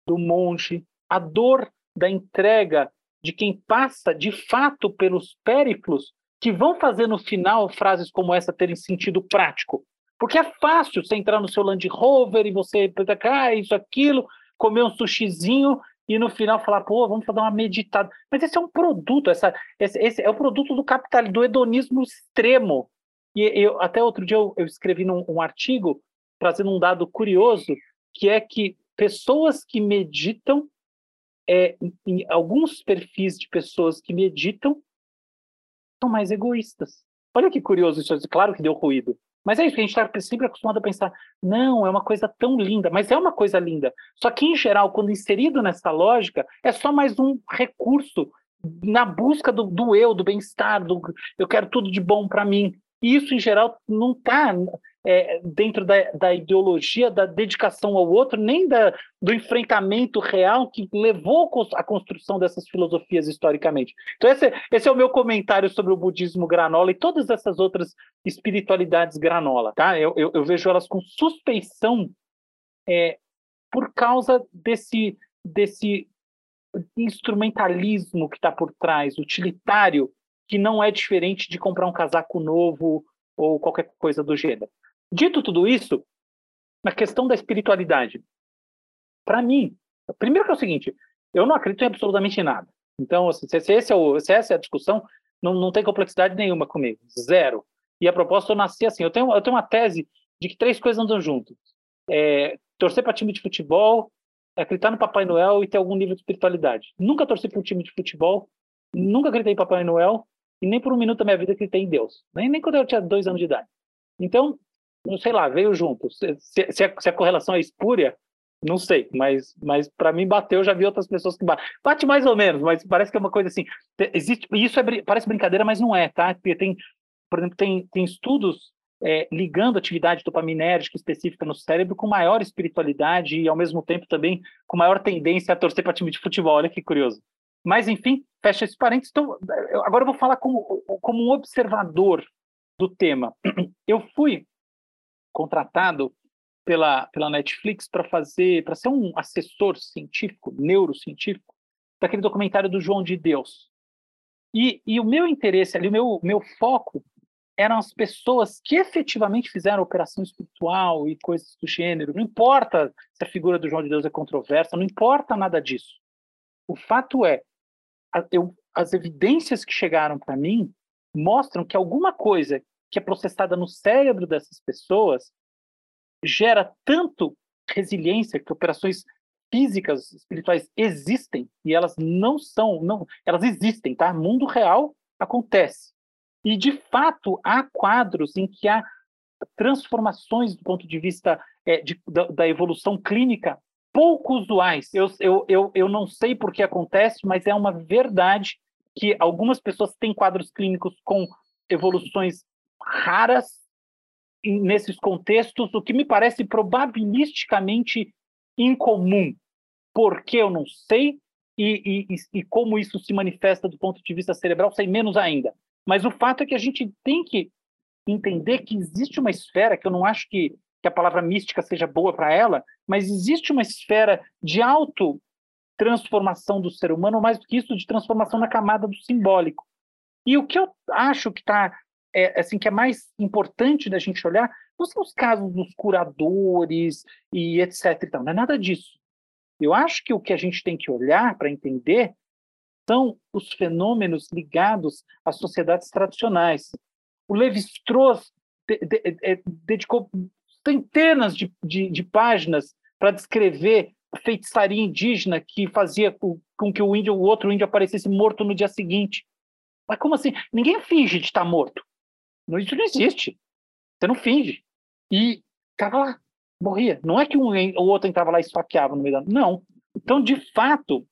do monge, a dor da entrega de quem passa de fato pelos périplos que vão fazer no final frases como essa terem sentido prático. Porque é fácil você entrar no seu Land Rover e você ah, isso, aquilo, comer um sushizinho e no final falar, pô, vamos fazer uma meditada. Mas esse é um produto, essa, esse, esse é o produto do capitalismo, do hedonismo extremo. E eu, até outro dia eu, eu escrevi num, um artigo trazendo um dado curioso, que é que pessoas que meditam é, em alguns perfis de pessoas que meditam são mais egoístas. Olha que curioso isso, claro que deu ruído. Mas é isso a gente está sempre acostumado a pensar. Não, é uma coisa tão linda, mas é uma coisa linda. Só que, em geral, quando inserido nessa lógica, é só mais um recurso na busca do, do eu, do bem-estar, do eu quero tudo de bom para mim. E isso, em geral, não está é, dentro da, da, ideologia da dedicação ao outro, nem da, do enfrentamento real que levou à construção dessas filosofias historicamente. Então, esse, esse, é o meu comentário sobre o budismo granola e todas essas outras espiritualidades granola. Tá? Eu, eu, eu vejo elas com suspeição é, por causa desse, desse instrumentalismo que está por trás, utilitário, que não é diferente de comprar um casaco novo ou qualquer coisa do gênero. Dito tudo isso, na questão da espiritualidade, para mim, primeiro que é o seguinte, eu não acredito em absolutamente nada. Então, se, se, esse é o, se essa é a discussão, não, não tem complexidade nenhuma comigo, zero. E a proposta eu nasci assim, eu tenho, eu tenho uma tese de que três coisas andam juntas. É, torcer para time de futebol, acreditar no Papai Noel e ter algum nível de espiritualidade. Nunca torci para um time de futebol, nunca acreditei em Papai Noel e nem por um minuto da minha vida acreditei em Deus. Nem, nem quando eu tinha dois anos de idade. Então, não sei lá, veio junto. Se, se, a, se a correlação é espúria, não sei, mas, mas para mim bateu, eu já vi outras pessoas que batem. Bate mais ou menos, mas parece que é uma coisa assim. Existe, isso é, parece brincadeira, mas não é, tá? Porque tem, por exemplo, tem, tem estudos é, ligando atividade dopaminérgica específica no cérebro com maior espiritualidade e, ao mesmo tempo, também com maior tendência a torcer para time de futebol. Olha que curioso. Mas, enfim, fecha esse parênteses. Então, agora eu vou falar como, como um observador do tema. Eu fui contratado pela, pela Netflix para fazer, para ser um assessor científico, neurocientífico, daquele documentário do João de Deus. E, e o meu interesse ali, o meu, meu foco eram as pessoas que efetivamente fizeram operação espiritual e coisas do gênero. Não importa se a figura do João de Deus é controversa, não importa nada disso. O fato é, eu, as evidências que chegaram para mim mostram que alguma coisa que é processada no cérebro dessas pessoas gera tanto resiliência que operações físicas espirituais existem e elas não são não elas existem tá? Mundo real acontece. E de fato há quadros em que há transformações do ponto de vista é, de, da, da, evolução clínica pouco usuais. Eu, eu, eu, eu não sei por que acontece mas é uma verdade que algumas pessoas têm quadros clínicos com evoluções raras nesses contextos, o que me parece probabilisticamente incomum. Por que eu não sei e, e, e como isso se manifesta do ponto de vista cerebral, sei menos ainda. Mas o fato é que a gente tem que entender que existe uma esfera, que eu não acho que, que a palavra mística seja boa para ela, mas existe uma esfera de auto transformação do ser humano, mais do que isso, de transformação na camada do simbólico. E o que eu acho que está é, assim que é mais importante da gente olhar não são os casos dos curadores e etc. E não é nada disso. Eu acho que o que a gente tem que olhar para entender são os fenômenos ligados às sociedades tradicionais. O Levi-Strauss de, de, de, dedicou centenas de, páginas para descrever feitiçaria indígena que fazia com, que o índio, o outro índio aparecesse morto no dia seguinte. Mas como assim? Ninguém finge de estar morto. Isso não existe. Você não finge. E estava lá, morria. Não é que um, o outro entrava lá e esfaqueava no meio da... Não. Então, de fato,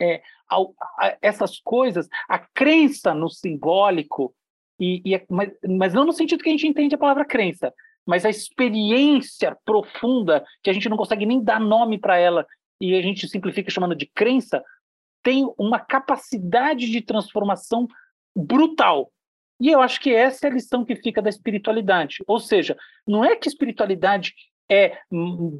é, a, a, essas coisas, a crença no simbólico, e, e, mas, mas não no sentido que a gente entende a palavra crença, mas a experiência profunda, que a gente não consegue nem dar nome para ela e a gente simplifica chamando de crença, tem uma capacidade de transformação brutal. E eu acho que essa é a lição que fica da espiritualidade. Ou seja, não é que espiritualidade é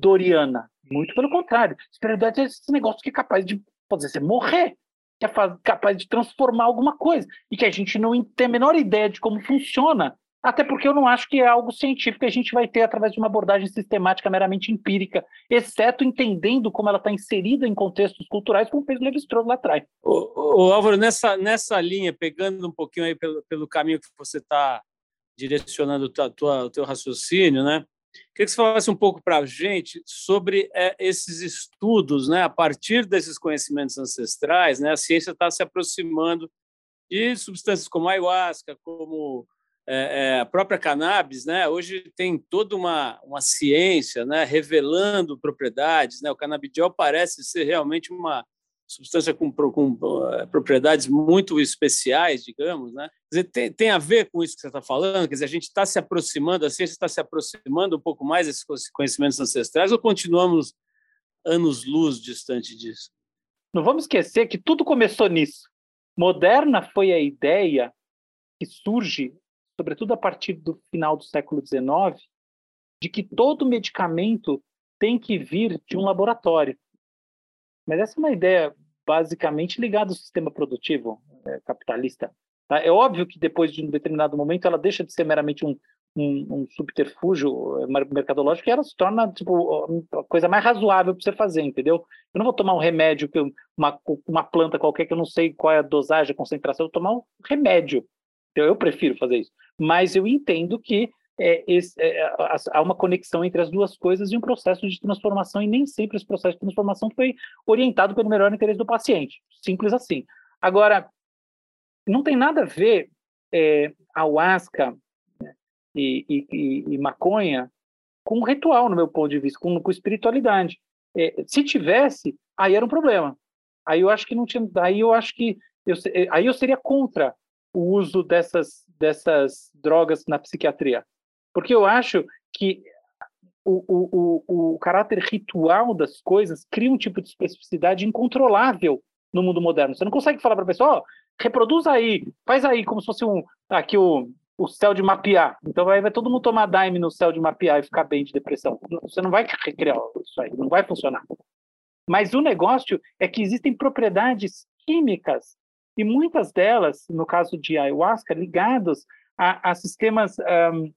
doriana, muito pelo contrário. Espiritualidade é esse negócio que é capaz de fazer você morrer, que é capaz de transformar alguma coisa, e que a gente não tem a menor ideia de como funciona até porque eu não acho que é algo científico que a gente vai ter através de uma abordagem sistemática meramente empírica, exceto entendendo como ela está inserida em contextos culturais, como fez o Levi-Strauss lá atrás. O, Álvaro, nessa, nessa linha, pegando um pouquinho aí pelo, pelo caminho que você está direcionando tua, o teu raciocínio, né? Queria que você falasse um pouco para a gente sobre é, esses estudos, né? A partir desses conhecimentos ancestrais, né? A ciência está se aproximando de substâncias como ayahuasca, como é, é, a própria cannabis, né, hoje tem toda uma, uma ciência né, revelando propriedades. Né, o canabidiol parece ser realmente uma substância com, com uh, propriedades muito especiais, digamos. Né? Quer dizer, tem, tem a ver com isso que você está falando? Quer dizer, a gente está se aproximando, a ciência está se aproximando um pouco mais desses conhecimentos ancestrais ou continuamos anos-luz distante disso? Não vamos esquecer que tudo começou nisso. Moderna foi a ideia que surge sobretudo a partir do final do século XIX, de que todo medicamento tem que vir de um laboratório. Mas essa é uma ideia basicamente ligada ao sistema produtivo é, capitalista. Tá? É óbvio que depois de um determinado momento ela deixa de ser meramente um, um, um subterfúgio é, mercadológico e ela se torna tipo a coisa mais razoável para você fazer, entendeu? Eu não vou tomar um remédio que uma uma planta qualquer que eu não sei qual é a dosagem, a concentração, eu vou tomar um remédio. Então, eu prefiro fazer isso mas eu entendo que é, esse, é, há uma conexão entre as duas coisas e um processo de transformação, e nem sempre esse processo de transformação foi orientado pelo melhor interesse do paciente. Simples assim. Agora, não tem nada a ver é, ayahuasca né, e, e, e, maconha com ritual, no meu ponto de vista, com, com espiritualidade. É, se tivesse, aí era um problema. Aí eu acho que não tinha. Aí eu acho que eu, aí eu seria contra o uso dessas, dessas drogas na psiquiatria. Porque eu acho que o, o, o, o caráter ritual das coisas cria um tipo de especificidade incontrolável no mundo moderno. Você não consegue falar para a pessoa, oh, reproduz aí, faz aí como se fosse um aqui o, o céu de mapear. Então vai, vai todo mundo tomar daime no céu de mapear e ficar bem de depressão. Você não vai recriar isso aí, não vai funcionar. Mas o negócio é que existem propriedades químicas e muitas delas, no caso de ayahuasca, ligadas a, a sistemas um,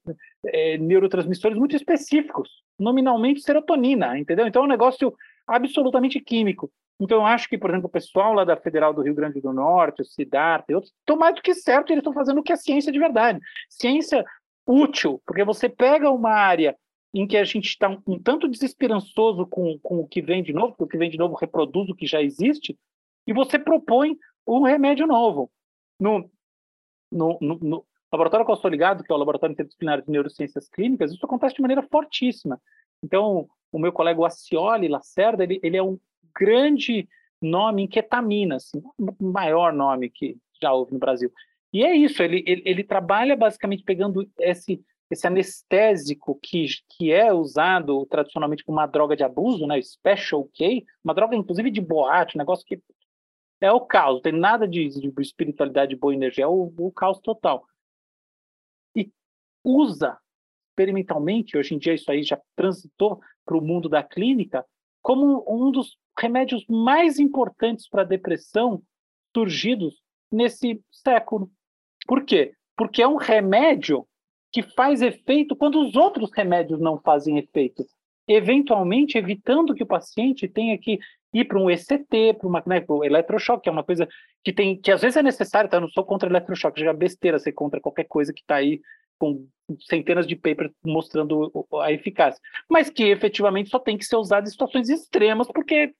é, neurotransmissores muito específicos, nominalmente serotonina, entendeu? Então é um negócio absolutamente químico. Então eu acho que, por exemplo, o pessoal lá da Federal do Rio Grande do Norte, o CIDART e outros, estão mais do que certo, eles estão fazendo o que é ciência de verdade. Ciência útil, porque você pega uma área em que a gente está um, um, tanto desesperançoso com, com o que vem de novo, porque o que vem de novo reproduz o que já existe, e você propõe um remédio novo. No, no, no, no laboratório que eu estou ligado, que é o Laboratório Interdisciplinar de Neurociências Clínicas, isso acontece de maneira fortíssima. Então, o meu colega Acioli Lacerda, ele, ele é um grande nome em ketamina, assim, o maior nome que já houve no Brasil. E é isso, ele, ele, ele trabalha basicamente pegando esse, esse anestésico que, que é usado tradicionalmente como uma droga de abuso, né, Special K, uma droga inclusive de boate, um negócio que é o caos, tem nada de, de espiritualidade, boa energia, é o, o caos total. E usa experimentalmente, hoje em dia isso aí já transitou para o mundo da clínica, como um dos remédios mais importantes para a depressão surgidos nesse século. Por quê? Porque é um remédio que faz efeito quando os outros remédios não fazem efeito, eventualmente evitando que o paciente tenha que ir para um ECT, para uma né, o eletrochoque, que é uma coisa que tem que às vezes é necessário, tá? Eu não sou contra eletrochoque, já é besteira ser contra qualquer coisa que está aí com centenas de papers mostrando a eficácia, mas que efetivamente só tem que ser usado em situações extremas, porque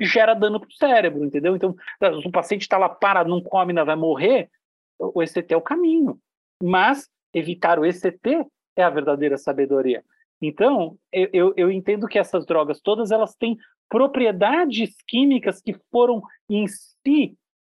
gera dano para o cérebro, entendeu? Então, se o paciente está lá parado, não come, não vai morrer, o ECT é o caminho. Mas evitar o ECT é a verdadeira sabedoria. Então, eu, eu, eu entendo que essas drogas todas elas têm propriedades químicas que foram em si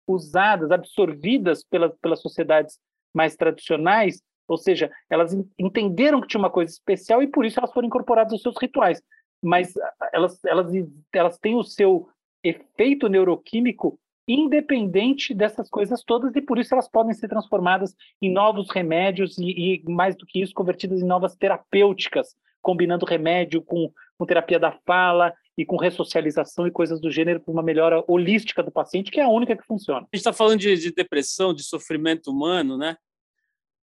usadas, absorvidas pelas, pelas sociedades mais tradicionais, ou seja, elas entenderam que tinha uma coisa especial e por isso elas foram incorporadas aos seus rituais. Mas elas, elas, elas têm o seu efeito neuroquímico independente dessas coisas todas e por isso elas podem ser transformadas em novos remédios e, e mais do que isso, convertidas em novas terapêuticas, combinando remédio com, com terapia da fala e com ressocialização e coisas do gênero para uma melhora holística do paciente, que é a única que funciona. A gente está falando de, de depressão, de sofrimento humano, né?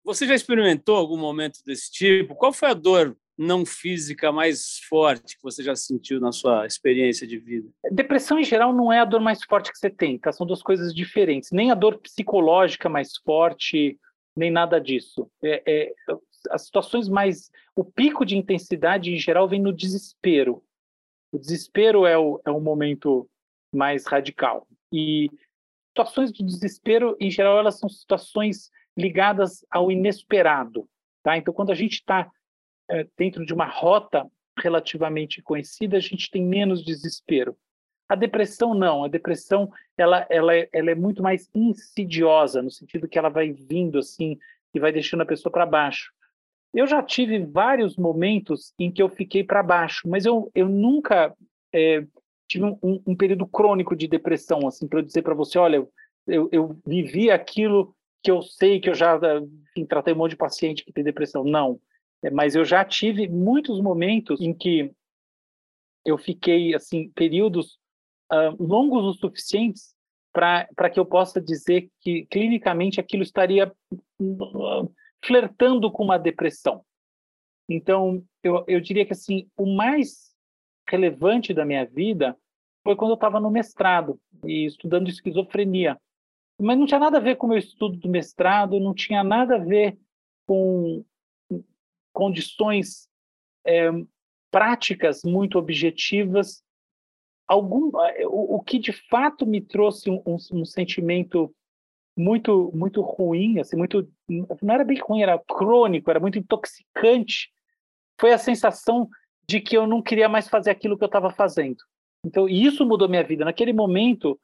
Você já experimentou algum momento desse tipo? Qual foi a dor não física mais forte que você já sentiu na sua experiência de vida? Depressão em geral não é a dor mais forte que você tem, tá? São duas coisas diferentes. Nem a dor psicológica mais forte, nem nada disso. É, é, as situações mais. O pico de intensidade em geral vem no desespero. O desespero é o, é o momento mais radical. E situações de desespero, em geral, elas são situações ligadas ao inesperado. Tá? Então, quando a gente está é, dentro de uma rota relativamente conhecida, a gente tem menos desespero. A depressão não, a depressão ela, ela, é, ela é muito mais insidiosa, no sentido que ela vai vindo assim e vai deixando a pessoa para baixo. Eu já tive vários momentos em que eu fiquei para baixo, mas eu, eu nunca é, tive um, um, período crônico de depressão, assim, para eu dizer para você, olha, eu, eu vivi aquilo que eu sei que eu já enfim, tratei um monte de paciente que tem depressão. Não. É, mas eu já tive muitos momentos em que eu fiquei, assim, períodos uh, longos o suficientes para que eu possa dizer que clinicamente aquilo estaria uh, flertando com uma depressão. Então, eu, eu diria que, assim, o mais relevante da minha vida foi quando eu estava no mestrado e estudando esquizofrenia mas não tinha nada a ver com o meu estudo do mestrado, não tinha nada a ver com condições é, práticas muito objetivas. Algum, é, o, o, que de fato me trouxe um, um, um, sentimento muito muito ruim, assim, muito não era bem ruim, era crônico, era muito intoxicante. Foi a sensação de que eu não queria mais fazer aquilo que eu estava fazendo. Então, isso mudou minha vida. Naquele momento,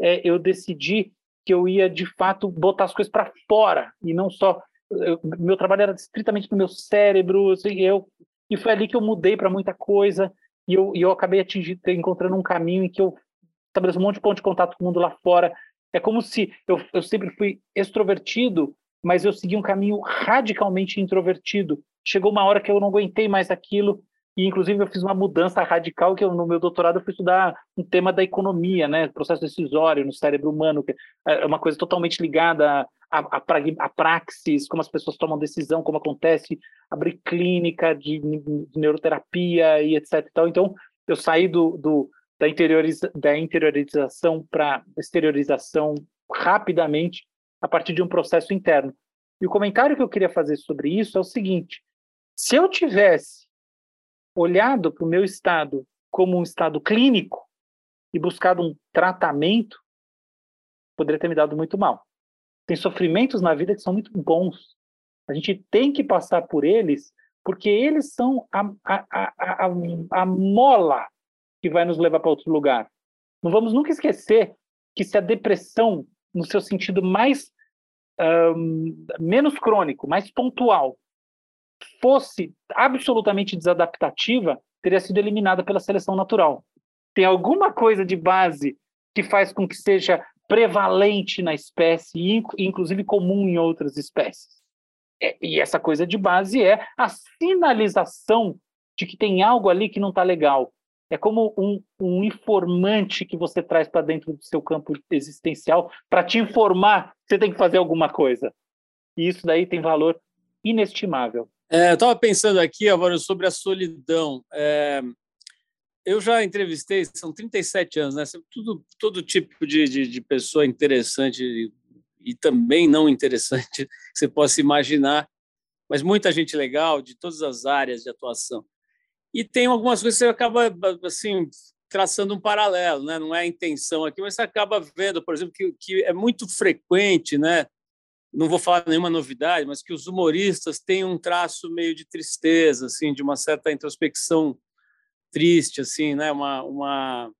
é, eu decidi que eu ia de fato botar as coisas para fora e não só eu, meu trabalho era estritamente no meu cérebro assim, eu e foi ali que eu mudei para muita coisa e eu, e eu acabei atingindo encontrando um caminho em que eu estabeleço um monte de ponto de contato com o mundo lá fora é como se eu, eu sempre fui extrovertido mas eu segui um caminho radicalmente introvertido chegou uma hora que eu não aguentei mais aquilo e, inclusive, eu fiz uma mudança radical, que eu, no meu doutorado eu fui estudar um tema da economia, né? processo decisório no cérebro humano, que é uma coisa totalmente ligada a, a praxis, como as pessoas tomam decisão, como acontece, abrir clínica de, de neuroterapia e etc. Então, eu saí do, do da, interioriza, da interiorização para exteriorização rapidamente a partir de um processo interno. E o comentário que eu queria fazer sobre isso é o seguinte: se eu tivesse olhado para o meu estado como um estado clínico e buscado um tratamento, poderia ter me dado muito mal. Tem sofrimentos na vida que são muito bons. A gente tem que passar por eles, porque eles são a, a, a, a, a mola que vai nos levar para outro lugar. Não vamos nunca esquecer que se a depressão, no seu sentido mais um, menos crônico, mais pontual, fosse absolutamente desadaptativa, teria sido eliminada pela seleção natural. Tem alguma coisa de base que faz com que seja prevalente na espécie, e inclusive comum em outras espécies. É, e essa coisa de base é a sinalização de que tem algo ali que não está legal. É como um, um, informante que você traz para dentro do seu campo existencial para te informar que você tem que fazer alguma coisa. E isso daí tem valor inestimável. É, eu estava pensando aqui, Álvaro, sobre a solidão. É, eu já entrevistei, são 37 anos, né? Tudo, todo tipo de, de, de pessoa interessante e, e, também não interessante que você possa imaginar, mas muita gente legal de todas as áreas de atuação. E tem algumas coisas que você acaba assim traçando um paralelo, né? Não é a intenção aqui, mas você acaba vendo, por exemplo, que, que é muito frequente, né? Não vou falar nenhuma novidade, mas que os humoristas têm um traço meio de tristeza, assim, de uma certa introspecção triste, assim, né? Uma, uma,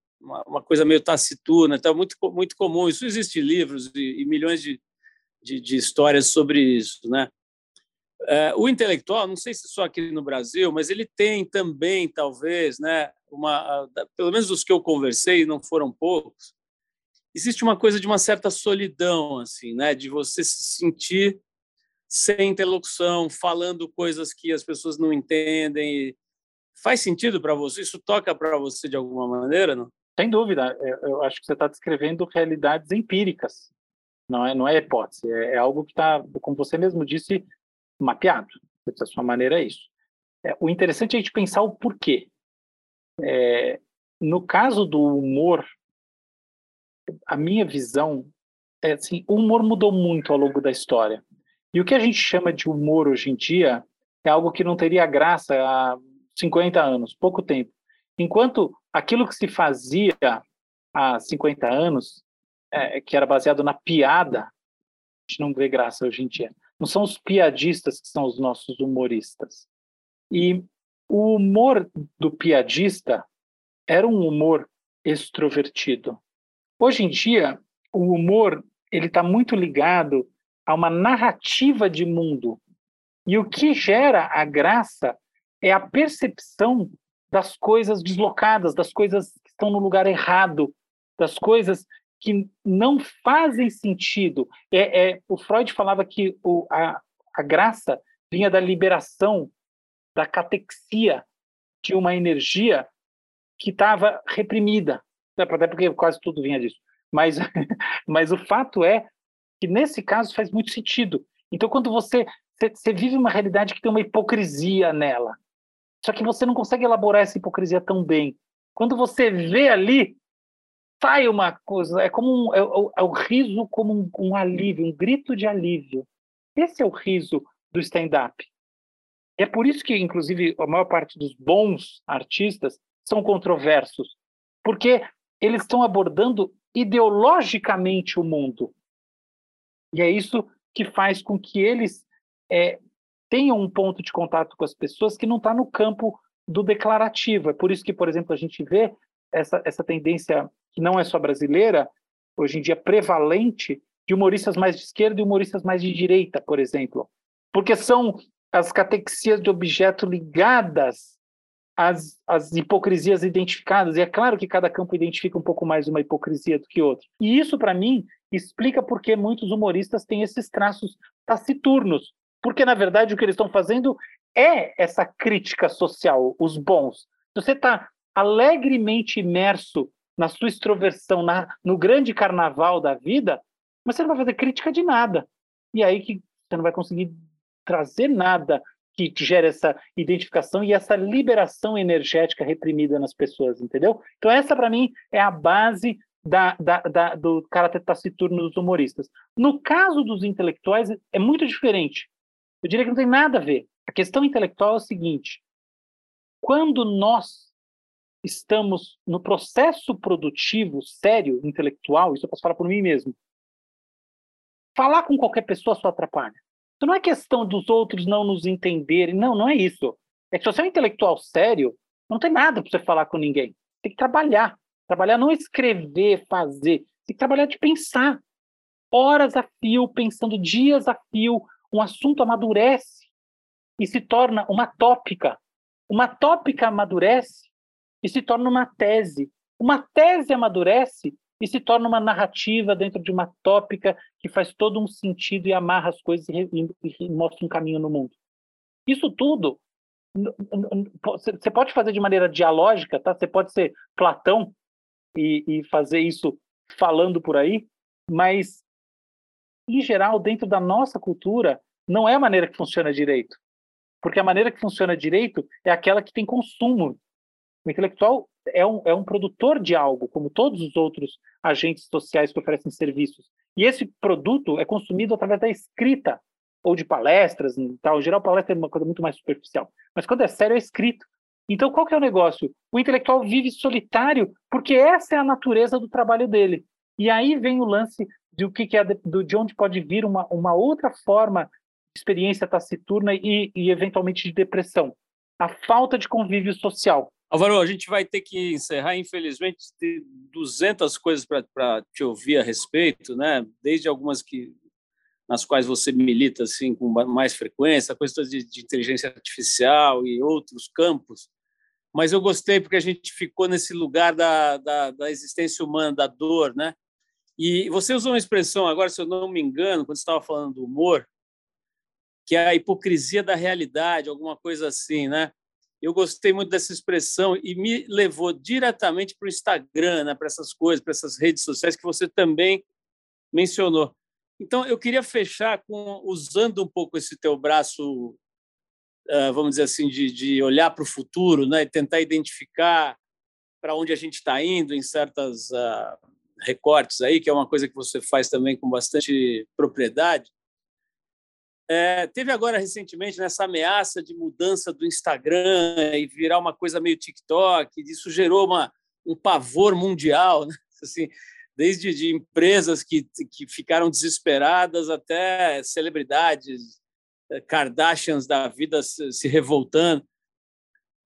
uma coisa meio taciturna. Então, muito, muito comum. Isso existe livros e, e milhões de, de, de, histórias sobre isso, né? É, o intelectual, não sei se só aqui no Brasil, mas ele tem também, talvez, né? Uma, pelo menos os que eu conversei, não foram poucos. Existe uma coisa de uma certa solidão, assim, né? De você se sentir sem interlocução, falando coisas que as pessoas não entendem, Faz sentido para você? Isso toca para você de alguma maneira, não? Sem dúvida. É, eu acho que você está descrevendo realidades empíricas. Não é, não é hipótese. É, é algo que está, como você mesmo disse, mapeado. Da sua maneira é isso. É, o interessante é a gente pensar o porquê. É, no caso do humor, a minha visão é assim, o humor mudou muito ao longo da história. E o que a gente chama de humor hoje em dia é algo que não teria graça há 50 anos, pouco tempo. Enquanto aquilo que se fazia há 50 anos, é, que era baseado na piada, a gente não vê graça hoje em dia. Não são os piadistas que são os nossos humoristas. E o humor do piadista era um humor extrovertido. Hoje em dia, o humor ele está muito ligado a uma narrativa de mundo. E o que gera a graça é a percepção das coisas deslocadas, das coisas que estão no lugar errado, das coisas que não fazem sentido. É, é o Freud falava que o, a, a graça vinha da liberação, da catexia de uma energia que estava reprimida, até porque quase tudo vinha disso. Mas, mas o fato é que nesse caso faz muito sentido. Então, quando você, você vive uma realidade que tem uma hipocrisia nela, só que você não consegue elaborar essa hipocrisia tão bem. Quando você vê ali, sai uma coisa, é como um, é, é, o riso como um, um alívio, um grito de alívio. Esse é o riso do stand-up. É por isso que, inclusive, a maior parte dos bons artistas são controversos, porque eles estão abordando ideologicamente o mundo. E é isso que faz com que eles é, tenham um ponto de contato com as pessoas que não está no campo do declarativo. É por isso que, por exemplo, a gente vê essa, essa tendência, que não é só brasileira, hoje em dia prevalente, de humoristas mais de esquerda e humoristas mais de direita, por exemplo. Porque são as catexias de objeto ligadas às, às hipocrisias identificadas. E é claro que cada campo identifica um pouco mais uma hipocrisia do que outro. E isso, para mim, explica por que muitos humoristas têm esses traços taciturnos, porque, na verdade, o que eles estão fazendo é essa crítica social, os bons. Você está alegremente imerso na sua extroversão, na, no grande carnaval da vida, mas você não vai fazer crítica de nada. E aí que você não vai conseguir trazer nada que gere essa identificação e essa liberação energética reprimida nas pessoas, entendeu? Então essa, para mim, é a base da, da, da, do caráter taciturno dos humoristas. No caso dos intelectuais, é muito diferente. Eu diria que não tem nada a ver. A questão intelectual é o seguinte: quando nós estamos no processo produtivo sério, intelectual, isso eu posso falar por mim mesmo, falar com qualquer pessoa só atrapalha. Então não é questão dos outros não nos entenderem, não, não é isso. É que se você é um intelectual sério, não tem nada para você falar com ninguém. Tem que trabalhar. Trabalhar não escrever, fazer. Tem que trabalhar de pensar. horas a fio, pensando dias a fio, um assunto amadurece e se torna uma tópica. Uma tópica amadurece e se torna uma tese. Uma tese amadurece e se torna uma narrativa dentro de uma tópica que faz todo um sentido e amarra as coisas e, e, e mostra um caminho no mundo. Isso tudo você pode fazer de maneira dialógica, tá? Você pode ser Platão e, e fazer isso falando por aí, mas em geral, dentro da nossa cultura, não é a maneira que funciona direito. Porque a maneira que funciona direito é aquela que tem consumo. O intelectual é um, é um produtor de algo, como todos os outros agentes sociais que oferecem serviços. E esse produto é consumido através da escrita, ou de palestras e tal. Em geral, palestra é uma coisa muito mais superficial. Mas quando é sério, é escrito. Então, qual que é o negócio? O intelectual vive solitário porque essa é a natureza do trabalho dele. E aí vem o lance de, o que, que é, de onde pode vir uma, uma outra forma de experiência taciturna e, e, eventualmente, de depressão. A falta de convívio social. Álvaro, a gente vai ter que encerrar, infelizmente, tem 200 coisas para te ouvir a respeito, né? desde algumas que nas quais você milita assim com mais frequência, coisas de, de inteligência artificial e outros campos. Mas eu gostei porque a gente ficou nesse lugar da, da, da existência humana, da dor, né? E você usou uma expressão agora, se eu não me engano, quando estava falando do humor, que é a hipocrisia da realidade, alguma coisa assim, né? Eu gostei muito dessa expressão e me levou diretamente para o Instagram, né? para essas coisas, para essas redes sociais que você também mencionou. Então, eu queria fechar com usando um pouco esse teu braço, ah, vamos dizer assim, de, de olhar para o futuro, né? tentar identificar para onde a gente está indo em certas uh, recortes aí, que é uma coisa que você faz também com bastante propriedade. É, teve agora recentemente nessa ameaça de mudança do Instagram e virar uma coisa meio TikTok, isso gerou uma, um pavor mundial, né? assim, desde de empresas que, que ficaram desesperadas até celebridades, eh, Kardashians da vida se, se revoltando.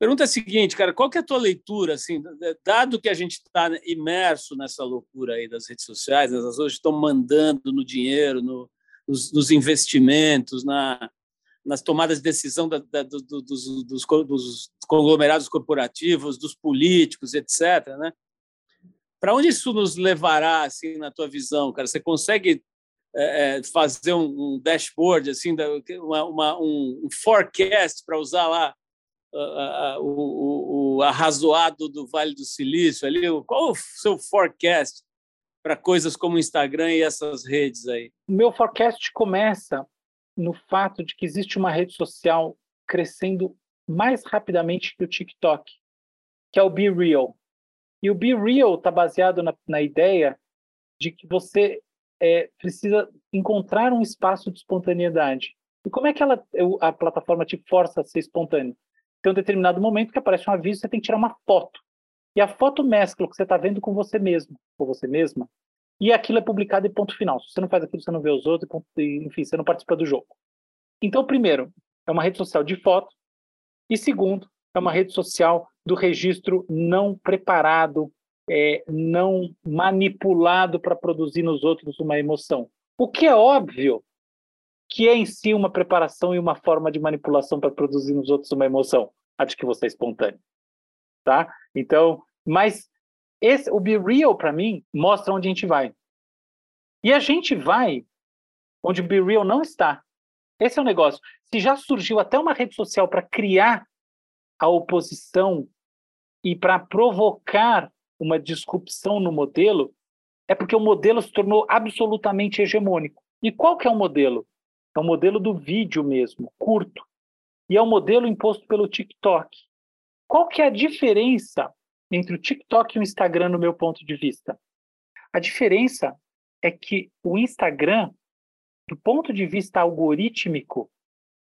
Pergunta é a seguinte, cara, qual que é a tua leitura, assim, dado que a gente está imerso nessa loucura aí das redes sociais, né, elas hoje estão mandando no dinheiro, no, nos, nos, investimentos, na, nas tomadas de decisão da, da, do, dos, dos, dos, conglomerados corporativos, dos políticos, etc., né? Para onde isso nos levará, assim, na tua visão, cara? Você consegue é, é fazer um, um, dashboard, assim, uma, uma, um forecast para usar lá o, o, arrazoado do Vale do Silício ali? Qual o seu forecast para coisas como Instagram e essas redes aí? O meu forecast começa no fato de que existe uma rede social crescendo mais rapidamente que o TikTok, que é o Be Real. E o Be Real está baseado na, na, ideia de que você é, precisa encontrar um espaço de espontaneidade. E como é que ela, a plataforma te força a ser espontâneo? Tem um determinado momento que aparece um aviso, você tem que tirar uma foto. E a foto mescla o que você está vendo com você mesmo, ou você mesma, e aquilo é publicado em ponto final. Se você não faz aquilo, você não vê os outros, enfim, você não participa do jogo. Então, primeiro, é uma rede social de foto, e segundo, é uma rede social do registro não preparado, é, não manipulado para produzir nos outros uma emoção. O que é óbvio que é em si uma preparação e uma forma de manipulação para produzir nos outros uma emoção, a de que você é espontâneo, tá? Então, mas esse, o Be Real para mim mostra onde a gente vai. E a gente vai onde o Be Real não está. Esse é o negócio. Se já surgiu até uma rede social para criar a oposição e para provocar uma disrupção no modelo, é porque o modelo se tornou absolutamente hegemônico. E qual que é o modelo? É o modelo do vídeo mesmo, curto. E é o modelo imposto pelo TikTok. Qual que é a diferença entre o TikTok e o Instagram, no meu ponto de vista? A diferença é que o Instagram, do ponto de vista algorítmico,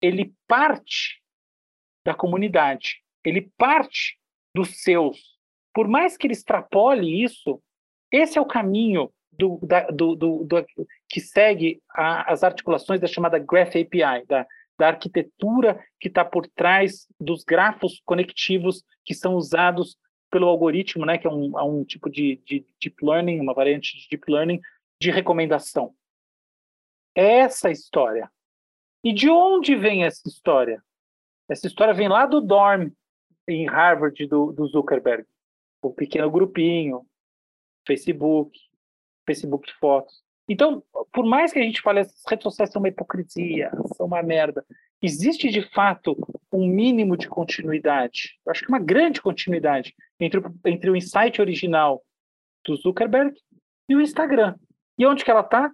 ele parte da comunidade, ele parte dos seus. Por mais que ele extrapole isso, esse é o caminho do, da, do, do, do que segue a, as articulações da chamada Graph API, da, da arquitetura que está por trás dos grafos conectivos que são usados pelo algoritmo, né, que é um, é um tipo de, de deep learning, uma variante de deep learning de recomendação. É essa história. E de onde vem essa história? Essa história vem lá do dorm em Harvard do, do Zuckerberg, o pequeno grupinho, Facebook, Facebook Fotos. Então, por mais que a gente fale as redes sociais são uma hipocrisia, são uma merda, existe de fato um mínimo de continuidade. Eu acho que uma grande continuidade entre, entre o insight original do Zuckerberg e o Instagram. E onde que ela está?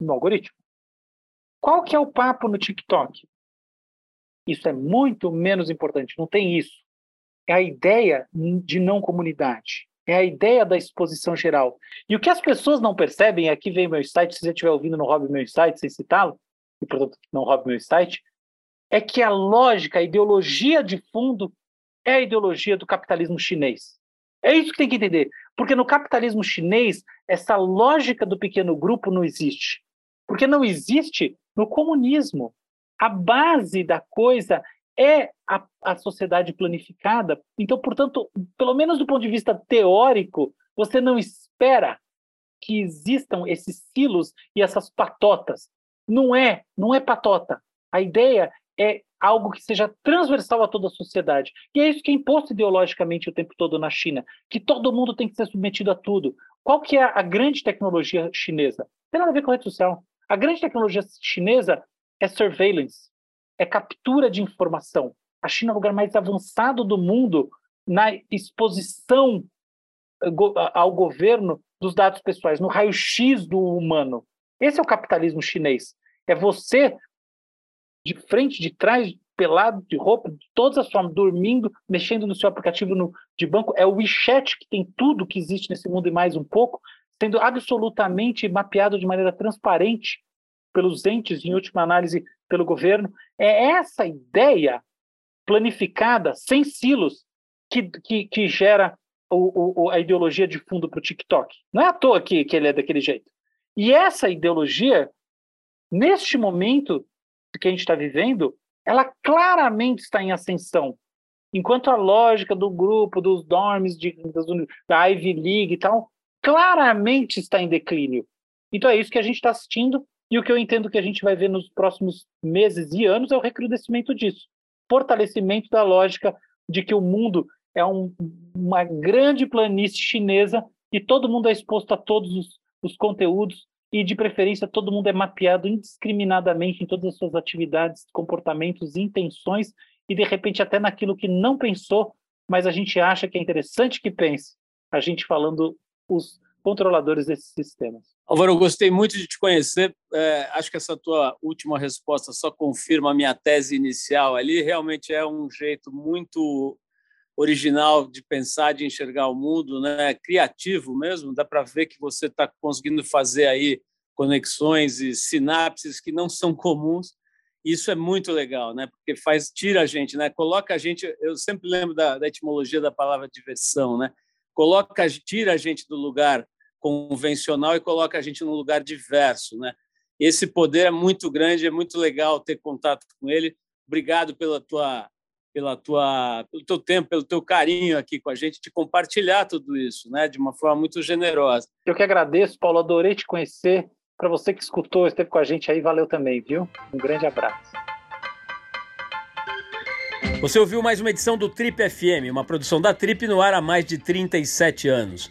No algoritmo. Qual que é o papo no TikTok? Isso é muito menos importante, não tem isso. É a ideia de não comunidade. É a ideia da exposição geral. E o que as pessoas não percebem, aqui vem meu site, se você estiver ouvindo, não roube meu site, sem citá-lo, e portanto não roube meu site, é que a lógica, a ideologia de fundo é a ideologia do capitalismo chinês. É isso que tem que entender. Porque no capitalismo chinês, essa lógica do pequeno grupo não existe. Porque não existe no comunismo. A base da coisa é a, a sociedade planificada. Então, portanto, pelo menos do ponto de vista teórico, você não espera que existam esses silos e essas patotas. Não é, não é patota. A ideia é algo que seja transversal a toda a sociedade. E é isso que é imposto ideologicamente o tempo todo na China, que todo mundo tem que ser submetido a tudo. Qual que é a grande tecnologia chinesa? Tem nada a ver com rede social. A grande tecnologia chinesa é surveillance, é captura de informação. A China é o lugar mais avançado do mundo na exposição eh, ao governo dos dados pessoais, no raio-x do humano. Esse é o capitalismo chinês. É você de frente, de trás, pelado, de roupa, de todas as formas, dormindo, mexendo no seu aplicativo no, de banco. É o WeChat que tem tudo que existe nesse mundo e mais um pouco, sendo absolutamente mapeado de maneira transparente pelos entes, em última análise, pelo governo. É essa ideia planificada, sem silos, que, que, que gera o, o, a ideologia de fundo para o TikTok. Não é à toa que, que ele é daquele jeito. E essa ideologia, neste momento que a gente está vivendo, ela claramente está em ascensão. Enquanto a lógica do grupo, dos dorms, de, das, da Ivy League e tal, claramente está em declínio. Então é isso que a gente está assistindo e o que eu entendo que a gente vai ver nos próximos meses e anos é o recrudescimento disso. Fortalecimento da lógica de que o mundo é um, uma grande planície chinesa e todo mundo é exposto a todos os, os conteúdos e, de preferência, todo mundo é mapeado indiscriminadamente em todas as suas atividades, comportamentos, intenções e, de repente, até naquilo que não pensou, mas a gente acha que é interessante que pense, a gente falando os controladores desses sistemas. Álvaro, eu gostei muito de te conhecer. É, acho que essa tua última resposta só confirma a minha tese inicial ali. Realmente é um jeito muito original de pensar, de enxergar o mundo, né? criativo mesmo. Dá para ver que você está conseguindo fazer aí conexões e sinapses que não são comuns. Isso é muito legal, né? Porque faz tira a gente, né? Coloca a gente. Eu sempre lembro da, da etimologia da palavra diversão, né? Coloca, tira a gente do lugar convencional e coloca a gente num lugar diverso, né? Esse poder é muito grande, é muito legal ter contato com ele. Obrigado pela tua pela tua, pelo teu tempo, pelo teu carinho aqui com a gente, de compartilhar tudo isso, né, de uma forma muito generosa. Eu que agradeço, Paulo, adorei te conhecer. Para você que escutou, esteve com a gente aí, valeu também, viu? Um grande abraço. Você ouviu mais uma edição do Trip FM, uma produção da Trip no ar há mais de 37 anos.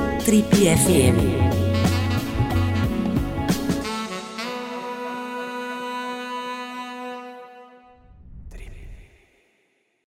Trip FM.